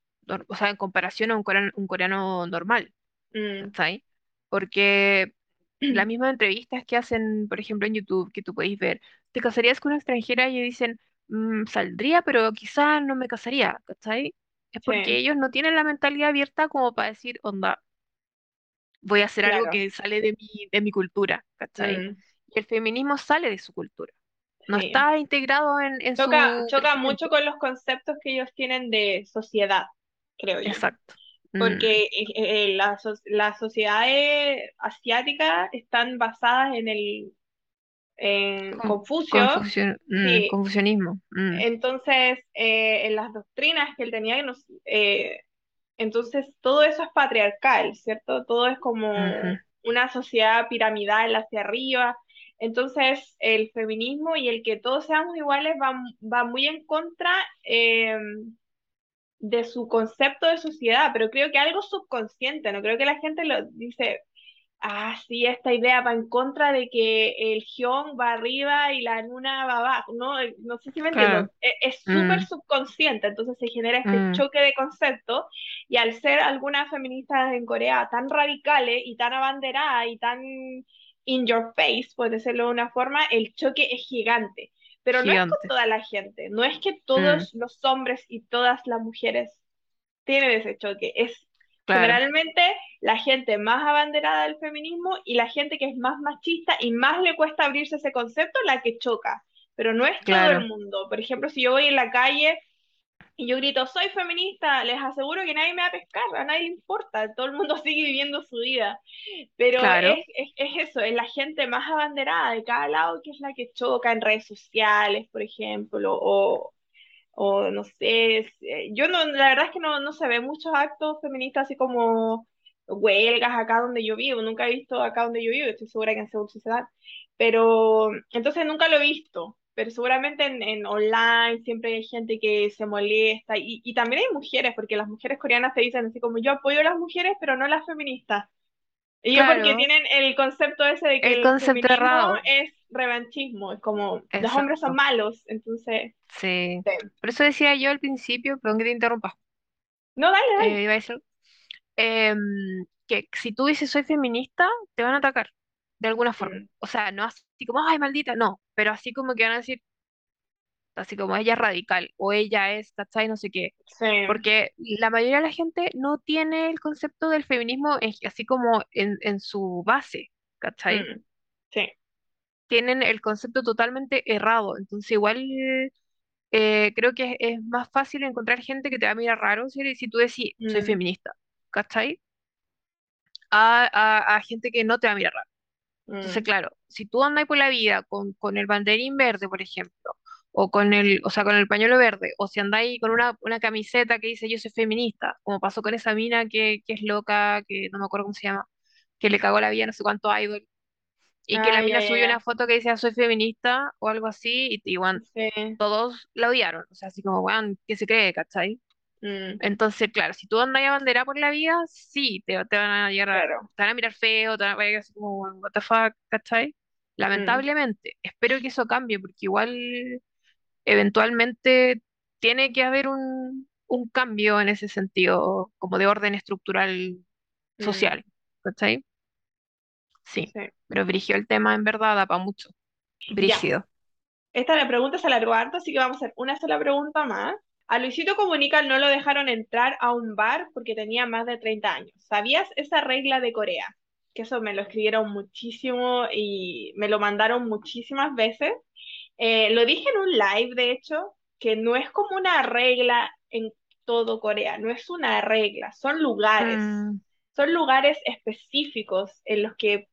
Speaker 2: o sea, en comparación a un coreano, un coreano normal,
Speaker 1: mm,
Speaker 2: ¿cachai? Porque las mismas entrevistas que hacen, por ejemplo, en YouTube, que tú podéis ver, ¿te casarías con una extranjera? Y dicen, "Mm, saldría, pero quizás no me casaría, ¿cachai? Es porque
Speaker 1: sí,
Speaker 2: ellos no tienen la mentalidad abierta como para decir, onda, voy a hacer algo que sale de mi, de mi cultura, ¿cachai?
Speaker 1: mm,
Speaker 2: Y el feminismo sale de su cultura, no
Speaker 1: sí.
Speaker 2: está integrado en, en
Speaker 1: Choca,
Speaker 2: su
Speaker 1: choca mucho con los conceptos que ellos tienen de sociedad, creo yo.
Speaker 2: Exacto. Mm,
Speaker 1: Porque eh, eh, la so- las sociedades asiáticas están basadas en el en
Speaker 2: con-
Speaker 1: Confucio,
Speaker 2: confusión- mm,
Speaker 1: sí.
Speaker 2: confusionismo. mm,
Speaker 1: Entonces, eh, en las doctrinas que él tenía, nos- eh, entonces todo eso es patriarcal, ¿cierto? Todo es como una sociedad piramidal hacia arriba. Entonces, el feminismo y el que todos seamos iguales va, va muy en contra eh, de su concepto de sociedad, pero creo que algo subconsciente, no creo que la gente lo dice, ah, sí, esta idea va en contra de que el Hyun va arriba y la Luna va abajo, no, Eh, no sé si me entiendo,
Speaker 2: claro.
Speaker 1: E- es súper
Speaker 2: mm,
Speaker 1: subconsciente, entonces se genera este
Speaker 2: mm,
Speaker 1: choque de conceptos y al ser algunas feministas en Corea tan radicales y tan abanderadas y tan in your face, por decirlo de una forma, el choque es gigante. Pero no es con toda la gente, no es que
Speaker 2: mm,
Speaker 1: todos los hombres y todas las mujeres tienen ese choque, es
Speaker 2: claro,
Speaker 1: generalmente la gente más abanderada del feminismo y la gente que es más machista y más le cuesta abrirse ese concepto, la que choca. Pero no es todo el mundo. Por ejemplo, si yo voy en la calle y yo grito, soy feminista, les aseguro que nadie me va a pescar, a nadie le importa, todo el mundo sigue viviendo su vida. Pero es, es eso, es la gente más abanderada de cada lado que es la que choca en redes sociales, por ejemplo, o, o no sé, eh, yo no, la verdad es que no, no se ve muchos actos feministas así como huelgas acá donde yo vivo, nunca he visto acá donde yo vivo, estoy segura que en Seúl se dan, pero entonces nunca lo he visto, pero seguramente en, en online siempre hay gente que se molesta y, y también hay mujeres, porque las mujeres coreanas te dicen así como yo apoyo a las mujeres, pero no a las feministas. Y yo porque tienen el concepto ese de que
Speaker 2: El
Speaker 1: el
Speaker 2: concepto errado.
Speaker 1: es revanchismo, es como los hombres son malos, entonces...
Speaker 2: Sí.
Speaker 1: sí.
Speaker 2: Por eso decía yo al principio, perdón que te interrumpa,
Speaker 1: No, dale,
Speaker 2: eh,
Speaker 1: dale.
Speaker 2: iba a decir, em, que si tú dices soy feminista, te van a atacar de alguna forma.
Speaker 1: Mm,
Speaker 2: O sea, no así como, ay, maldita, no, pero así como que van a decir, así como ella es radical o ella es, ¿cachai? No sé qué.
Speaker 1: sí,
Speaker 2: Porque la mayoría de la gente no tiene el concepto del feminismo en- así como en, en su base, ¿cachai?
Speaker 1: mm, sí,
Speaker 2: Tienen el concepto totalmente errado. Entonces, igual eh, creo que es, es más fácil encontrar gente que te va a mirar raro si, si tú decís soy
Speaker 1: mm,
Speaker 2: feminista, ¿cachai? A, a, a gente que no te va a mirar raro. Entonces,
Speaker 1: mm,
Speaker 2: claro, si tú andas por la vida con, con el banderín verde, por ejemplo, o con el, o sea, con el pañuelo verde, o si andáis con una, una camiseta que dice yo soy feminista, como pasó con esa mina que, que es loca, que no me acuerdo cómo se llama, que le cagó la vida no sé cuánto idol, y que la
Speaker 1: ah,
Speaker 2: mina subió una foto que decía soy feminista o algo así, y, y bueno,
Speaker 1: sí,
Speaker 2: todos la odiaron, o sea, así como, weón, ¿qué se cree, cachai?
Speaker 1: mm,
Speaker 2: Entonces, claro, si tú andas a bandera por la vida, sí, te, te van a llegar
Speaker 1: claro,
Speaker 2: te van a mirar feo, te van a, vaya así como, what the fuck, ¿cachai?
Speaker 1: Mm,
Speaker 2: Lamentablemente, espero que eso cambie, porque igual eventualmente tiene que haber un, un cambio en ese sentido, como de orden estructural
Speaker 1: mm,
Speaker 2: social. ¿Cachai? Sí,
Speaker 1: sí.
Speaker 2: pero brígido el tema en verdad da para mucho.
Speaker 1: Ya,
Speaker 2: Brígido.
Speaker 1: esta la pregunta se alargó harto, así que vamos a hacer una sola pregunta más. A Luisito Comunica no lo dejaron entrar a un bar porque tenía más de 30 años. ¿Sabías esa regla de Corea? Que eso me lo escribieron muchísimo y me lo mandaron muchísimas veces. Eh, lo dije en un live, de hecho, que no es como una regla en todo Corea, no es una regla, son lugares,
Speaker 2: Mm,
Speaker 1: son lugares específicos en los que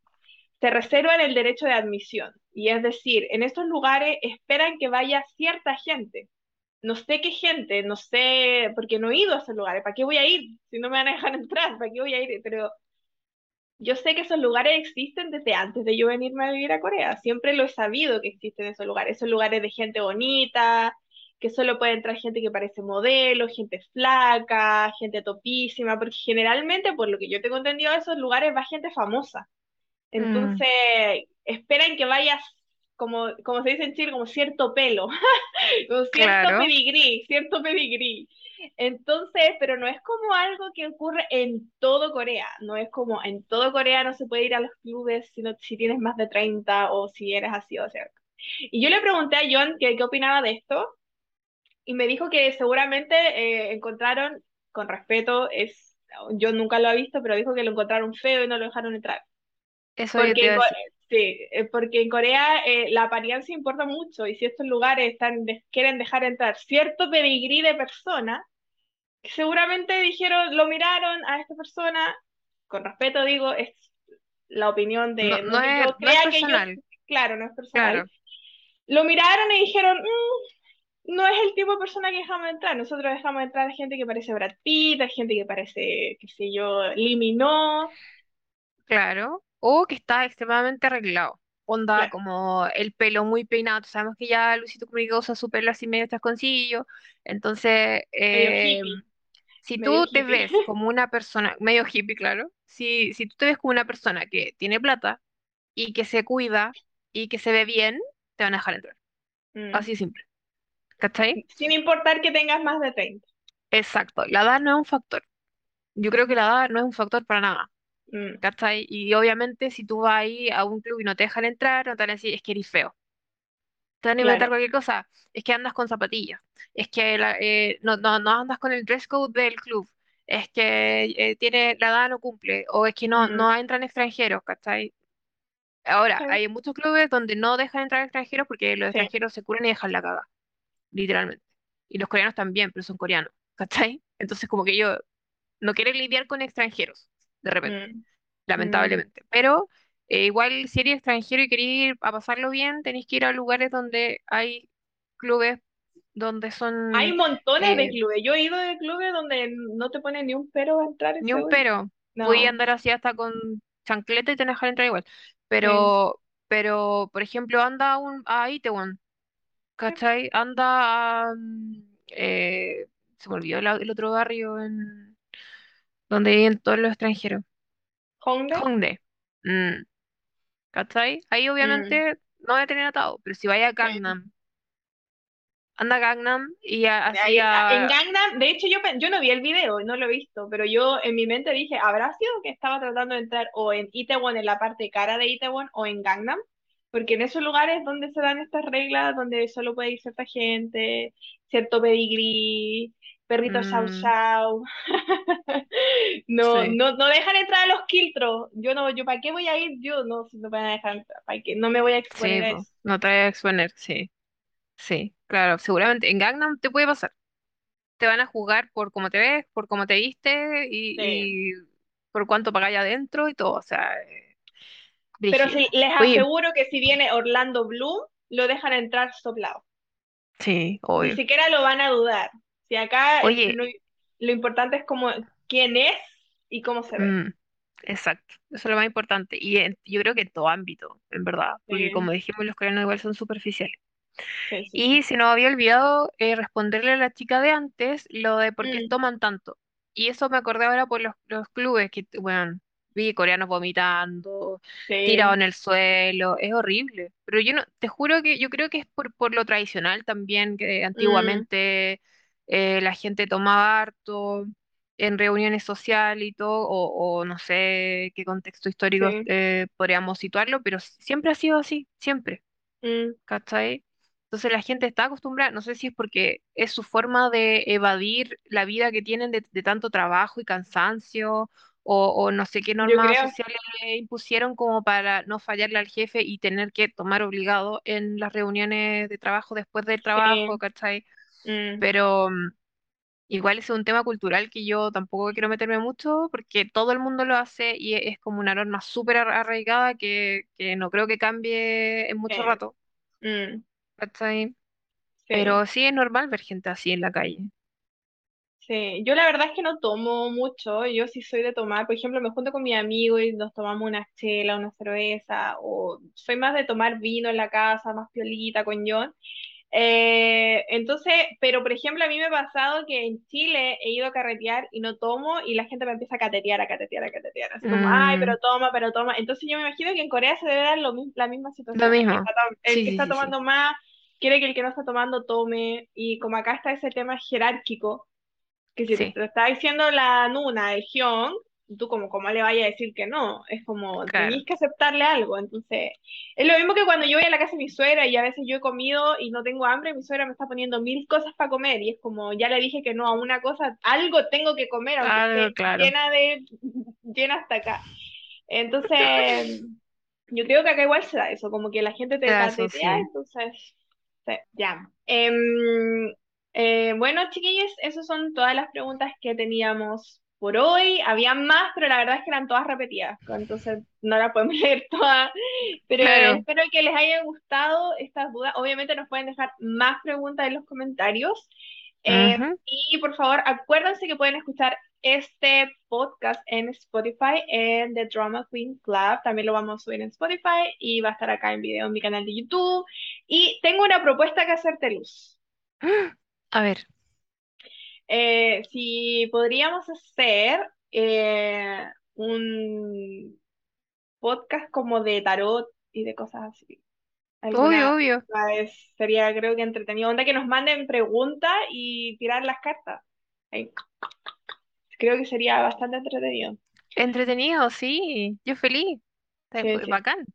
Speaker 1: se reservan el derecho de admisión. Y es decir, en estos lugares esperan que vaya cierta gente. No sé qué gente, no sé, porque no he ido a esos lugares. ¿Para qué voy a ir si no me van a dejar entrar? ¿Para qué voy a ir? Pero yo sé que esos lugares existen desde antes de yo venirme a vivir a Corea. Siempre lo he sabido que existen esos lugares. Esos lugares de gente bonita, que solo puede entrar gente que parece modelo, gente flaca, gente topísima, porque generalmente, por lo que yo tengo entendido, a esos lugares va gente famosa.
Speaker 2: mm,
Speaker 1: Entonces, esperan que vayas, como, como se dice en Chile, como cierto pelo, como cierto
Speaker 2: claro.
Speaker 1: pedigrí, cierto pedigrí. Entonces, pero no es como algo que ocurre en todo Corea, no es como en todo Corea no se puede ir a los clubes si, no- si tienes más de 30 o si eres así o sea. Y yo le pregunté a John que qué opinaba de esto y me dijo que seguramente eh, encontraron, con respeto, es, yo nunca lo he visto, pero dijo que lo encontraron feo y no lo dejaron entrar.
Speaker 2: Eso yo te
Speaker 1: Porque
Speaker 2: iba a decir.
Speaker 1: Sí, eh, porque en Corea eh, la apariencia importa mucho y si estos lugares están, quieren dejar entrar cierto pedigrí de persona, seguramente dijeron, lo miraron a esta persona, con respeto digo, es la opinión
Speaker 2: No,
Speaker 1: de, no
Speaker 2: no
Speaker 1: que
Speaker 2: es,
Speaker 1: yo
Speaker 2: no es
Speaker 1: crea que yo,
Speaker 2: personal,
Speaker 1: claro, no es personal,
Speaker 2: claro.
Speaker 1: lo miraron y dijeron, "Mm, no es el tipo de persona que dejamos entrar, nosotros dejamos entrar a gente que parece Brad Pitt, a gente que parece, qué sé yo, Liminó,
Speaker 2: Claro, o que está extremadamente arreglado. Onda
Speaker 1: claro,
Speaker 2: como el pelo muy peinado. Tú Sabemos que ya Luisito Comunica usa su pelo así medio chasconcillo. Entonces,
Speaker 1: medio
Speaker 2: eh,
Speaker 1: hippie,
Speaker 2: si
Speaker 1: medio
Speaker 2: tú te
Speaker 1: hippie.
Speaker 2: ves como una persona, medio hippie, claro, si, si tú te ves como una persona que tiene plata y que se cuida y que se ve bien, te van a dejar entrar.
Speaker 1: Mm.
Speaker 2: Así de simple. ¿Cachai?
Speaker 1: Sin importar que tengas más de treinta
Speaker 2: Exacto. La edad no es un factor. Yo creo que la edad no es un factor para nada.
Speaker 1: Mm,
Speaker 2: ¿Cachai? Y obviamente si tú vas ahí a un club y no te dejan entrar, no te van a decir, es que eres feo. Te van a inventar
Speaker 1: claro.
Speaker 2: cualquier cosa. Es que andas con zapatillas. Es que la- eh, no, no, no andas con el dress code del club. Es que eh, tiene, la edad no cumple. O es que no, no entran extranjeros, ¿cachai? Ahora,
Speaker 1: sí,
Speaker 2: hay muchos clubes donde no dejan entrar extranjeros porque los
Speaker 1: sí.
Speaker 2: extranjeros se curan y dejan la caga, literalmente. Y los coreanos también, pero son coreanos, ¿cachai? Entonces como que ellos no quieren lidiar con extranjeros, de repente.
Speaker 1: Mm, mm.
Speaker 2: lamentablemente. Pero eh, igual si eres extranjero y querés ir a pasarlo bien, tenéis que ir a lugares donde hay clubes donde
Speaker 1: Hay
Speaker 2: son
Speaker 1: montones de
Speaker 2: eh,
Speaker 1: clubes. Yo he ido de clubes donde no te ponen ni un pero a entrar
Speaker 2: ni un pero. Podía
Speaker 1: No,
Speaker 2: andar así hasta con chancleta y te dejar entrar igual.
Speaker 1: sí.
Speaker 2: Pero, pero, por ejemplo, anda a, un, a Itaewon, ¿cachai? Anda a... mm, eh, se me olvidó la- el otro barrio en donde viven todos los extranjeros.
Speaker 1: Hongdae.
Speaker 2: Hongdae. Mm, ¿cachai? Ahí
Speaker 1: Mm,
Speaker 2: obviamente no voy a tener atado, pero si vaya a. Gangnam, anda a Gangnam y a- así
Speaker 1: Ahí- a- en. Gangnam, de hecho yo, yo no vi el video, no lo he visto, pero yo en mi mente dije, ¿habrá sido que estaba tratando de entrar o en Itaewon, en la parte cara de Itaewon, o en Gangnam? Porque en esos lugares donde se dan estas reglas, donde solo puede ir cierta gente, cierto pedigrí, perrito chau
Speaker 2: mm,
Speaker 1: chau, no,
Speaker 2: sí,
Speaker 1: no, no dejan entrar a los quiltros. Yo no, yo ¿para qué voy a ir? Yo no, si no me van a dejar entrar, ¿para qué? No me voy a
Speaker 2: sí,
Speaker 1: exponer a eso.
Speaker 2: no te voy a exponer, sí, sí, claro, seguramente en Gangnam te puede pasar. Te van a juzgar por cómo te ves, por cómo te viste
Speaker 1: Sí.
Speaker 2: y, por cuánto pagáis adentro y todo, o sea, eh,
Speaker 1: Pero si, les
Speaker 2: Oye,
Speaker 1: aseguro que si viene Orlando Bloom, lo dejan entrar soplado.
Speaker 2: sí,
Speaker 1: Ni
Speaker 2: obvio.
Speaker 1: siquiera lo van a dudar. Si acá
Speaker 2: Oye,
Speaker 1: lo, lo importante es como quién es y cómo se ve.
Speaker 2: mm, exacto, eso es lo más importante. Y en- yo creo que en todo ámbito, en verdad, porque como dijimos, los coreanos igual son superficiales.
Speaker 1: sí, sí, sí.
Speaker 2: Y se nos había olvidado eh, responderle a la chica de antes lo de por qué
Speaker 1: Mm,
Speaker 2: toman tanto. Y eso me acordé ahora por los, los clubes que, bueno, vi coreanos vomitando, tirados
Speaker 1: Sí,
Speaker 2: en el suelo, es horrible. Pero yo no, te juro que yo creo que es por, por lo tradicional también, que
Speaker 1: mm,
Speaker 2: antiguamente eh, la gente tomaba harto en reuniones sociales y todo, o, o no sé qué contexto histórico
Speaker 1: sí,
Speaker 2: eh, podríamos situarlo, pero siempre ha sido así, siempre.
Speaker 1: mm,
Speaker 2: ¿cachai? Entonces la gente está acostumbrada, no sé si es porque es su forma de evadir la vida que tienen de, de tanto trabajo y cansancio, o, o no sé qué normas
Speaker 1: creo,
Speaker 2: sociales le impusieron como para no fallarle al jefe y tener que tomar obligado en las reuniones de trabajo después del trabajo,
Speaker 1: sí,
Speaker 2: ¿cachai?
Speaker 1: Mm,
Speaker 2: Pero mm, igual es un tema cultural que yo tampoco quiero meterme mucho porque todo el mundo lo hace y es como una norma súper ar- arraigada que, que no creo que cambie en mucho
Speaker 1: sí,
Speaker 2: rato.
Speaker 1: mm,
Speaker 2: ¿cachai?
Speaker 1: sí.
Speaker 2: Pero sí es normal ver gente así en la calle.
Speaker 1: Sí, yo la verdad es que no tomo mucho, yo sí soy de tomar, por ejemplo, me junto con mi amigo y nos tomamos una chela, una cerveza, o soy más de tomar vino en la casa, más piolita con John. Entonces, pero por ejemplo, a mí me ha pasado que en Chile he ido a carretear y no tomo y la gente me empieza a catetear, a catetear, a catetear, así como, ay,
Speaker 2: Mm,
Speaker 1: pero toma, pero toma. Entonces yo me imagino que en Corea se debe dar lo, la misma
Speaker 2: lo
Speaker 1: situación, el que
Speaker 2: mismo.
Speaker 1: está, el
Speaker 2: Sí,
Speaker 1: que está
Speaker 2: sí, sí.
Speaker 1: tomando más quiere que el que no está tomando tome y como acá está ese tema jerárquico que si te lo está diciendo la Nuna, el Hyun, tú como, ¿cómo le vayas a decir que no? Es como,
Speaker 2: claro.
Speaker 1: tenéis que aceptarle algo. Entonces, es lo mismo que cuando yo voy a la casa de mi suegra y a veces yo he comido y no tengo hambre, mi suegra me está poniendo mil cosas para comer y es como, ya le dije que no a una cosa, algo tengo que comer, aunque
Speaker 2: Algo
Speaker 1: esté
Speaker 2: claro.
Speaker 1: llena de, llena hasta acá. Entonces, yo creo que acá igual se da eso, como que la gente te catetea,
Speaker 2: sí.
Speaker 1: entonces, sí, ya. Em, eh, bueno, chiquillos, esas son todas las preguntas que teníamos por hoy. Había más, pero la verdad es que eran todas repetidas, entonces no las podemos leer todas. Pero
Speaker 2: Claro.
Speaker 1: espero que les haya gustado estas dudas. Obviamente nos pueden dejar más preguntas en los comentarios. Eh,
Speaker 2: Ujú.
Speaker 1: y por favor, acuérdense que pueden escuchar este podcast en Spotify, en The Drama Queen Club. También lo vamos a subir en Spotify y va a estar acá en video en mi canal de YouTube. Y tengo una propuesta que hacerte, Luz.
Speaker 2: A ver.
Speaker 1: Eh, si podríamos hacer eh, un podcast como de tarot y de cosas así.
Speaker 2: Obvio, obvio.
Speaker 1: vez sería, creo que entretenido. Onda que nos manden preguntas y tirar las cartas. Ahí. Creo que sería bastante entretenido.
Speaker 2: Entretenido, sí. Yo feliz. Está-
Speaker 1: Sí, sí,
Speaker 2: Bacán.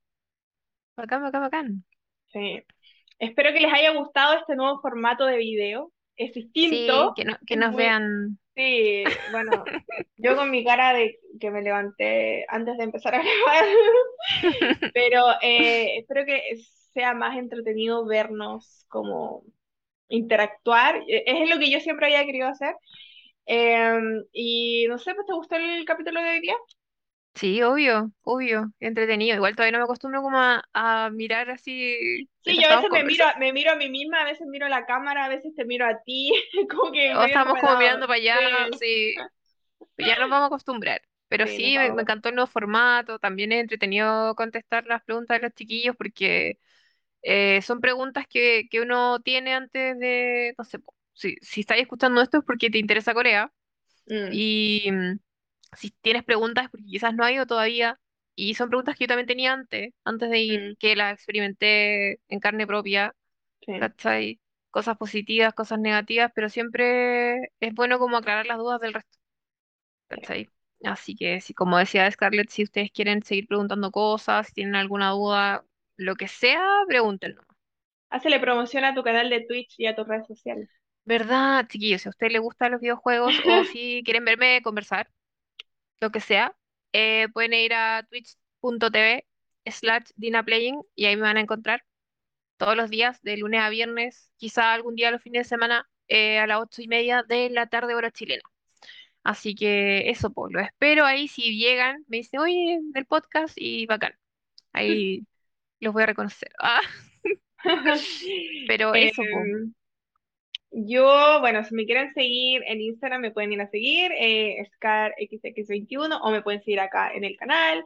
Speaker 2: Bacán, bacán, bacán.
Speaker 1: sí. Espero que les haya gustado este nuevo formato de video. Es
Speaker 2: Sí,
Speaker 1: distinto,
Speaker 2: que, no, que nos
Speaker 1: muy,
Speaker 2: vean.
Speaker 1: sí, bueno, yo con mi cara de que me levanté antes de empezar a grabar, pero eh, espero que sea más entretenido vernos como interactuar. Eh, Es lo que yo siempre había querido hacer. Eh, y no sé, pues ¿te gustó el capítulo de hoy día?
Speaker 2: Sí, obvio, obvio. Entretenido. Igual todavía no me acostumbro como a, a mirar así
Speaker 1: Sí,
Speaker 2: mientras
Speaker 1: yo a
Speaker 2: estamos
Speaker 1: veces me miro,
Speaker 2: conversando.
Speaker 1: me miro a mí misma, a veces miro a la cámara, a veces te miro a ti, como que
Speaker 2: O
Speaker 1: medio
Speaker 2: estamos como
Speaker 1: enredado.
Speaker 2: mirando para allá,
Speaker 1: Sí,
Speaker 2: sí. Ya nos vamos a acostumbrar. Pero
Speaker 1: sí, nos
Speaker 2: sí, me, me
Speaker 1: vamos.
Speaker 2: encantó el nuevo formato. También es entretenido contestar las preguntas de los chiquillos porque eh, son preguntas que, que uno tiene antes de, no sé, po, si, si estás escuchando esto es porque te interesa Corea.
Speaker 1: Mm,
Speaker 2: Y si tienes preguntas porque quizás no ha ido todavía. Y son preguntas que yo también tenía antes, antes de ir,
Speaker 1: mm,
Speaker 2: que las experimenté en carne propia,
Speaker 1: sí,
Speaker 2: ¿cachai? Cosas positivas, cosas negativas, pero siempre es bueno como aclarar las dudas del resto.
Speaker 1: sí.
Speaker 2: ¿cachai? Así que, si, como decía Scarlett, si ustedes quieren seguir preguntando cosas, si tienen alguna duda, lo que sea, pregúntenlo.
Speaker 1: Hácele promoción a tu canal de Twitch y a tus redes sociales.
Speaker 2: ¿Verdad, chiquillos? Si a ustedes les gustan los videojuegos o si quieren verme conversar, lo que sea, eh, pueden ir a twitch.tv slash dinaplaying y ahí me van a encontrar todos los días, de lunes a viernes, quizá algún día los fines de semana, eh, a las ocho y media de la tarde hora chilena. Así que eso, pues, lo espero ahí. Si llegan, me dicen, oye, del podcast y bacán. Ahí los voy a reconocer. Ah, pero
Speaker 1: Eh,
Speaker 2: eso, pues.
Speaker 1: Yo, bueno, si me quieren seguir en Instagram, me pueden ir a seguir, eh, ScarXX21, o me pueden seguir acá en el canal.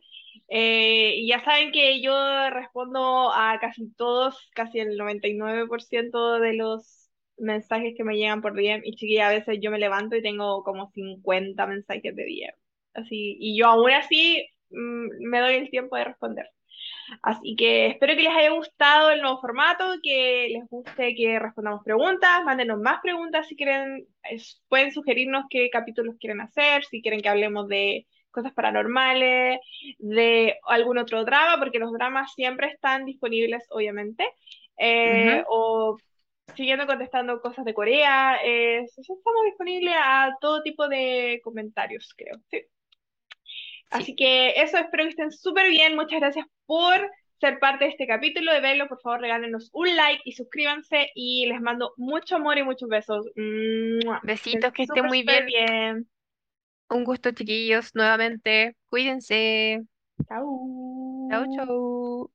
Speaker 1: Eh, y ya saben que yo respondo a casi todos, casi el 99% de los mensajes que me llegan por DM. Y chiquilla, a veces yo me levanto y tengo como 50 mensajes de DM. Así, y yo aún así mm, me doy el tiempo de responder. Así que espero que les haya gustado el nuevo formato, que les guste que respondamos preguntas, mándenos más preguntas si quieren, pueden sugerirnos qué capítulos quieren hacer, si quieren que hablemos de cosas paranormales, de algún otro drama, porque los dramas siempre están disponibles, obviamente, eh, o siguiendo contestando cosas de Corea, eh, estamos disponibles a todo tipo de comentarios, creo. Sí.
Speaker 2: Sí,
Speaker 1: Así que eso, espero que estén súper bien. Muchas gracias por ser parte de este capítulo de Verlo. Por favor, regálenos un like y suscríbanse. Y les mando mucho amor y muchos besos.
Speaker 2: Besitos, que estén muy bien.
Speaker 1: bien.
Speaker 2: Un gusto, chiquillos, nuevamente. Cuídense. Chau,
Speaker 1: Chao.
Speaker 2: chau.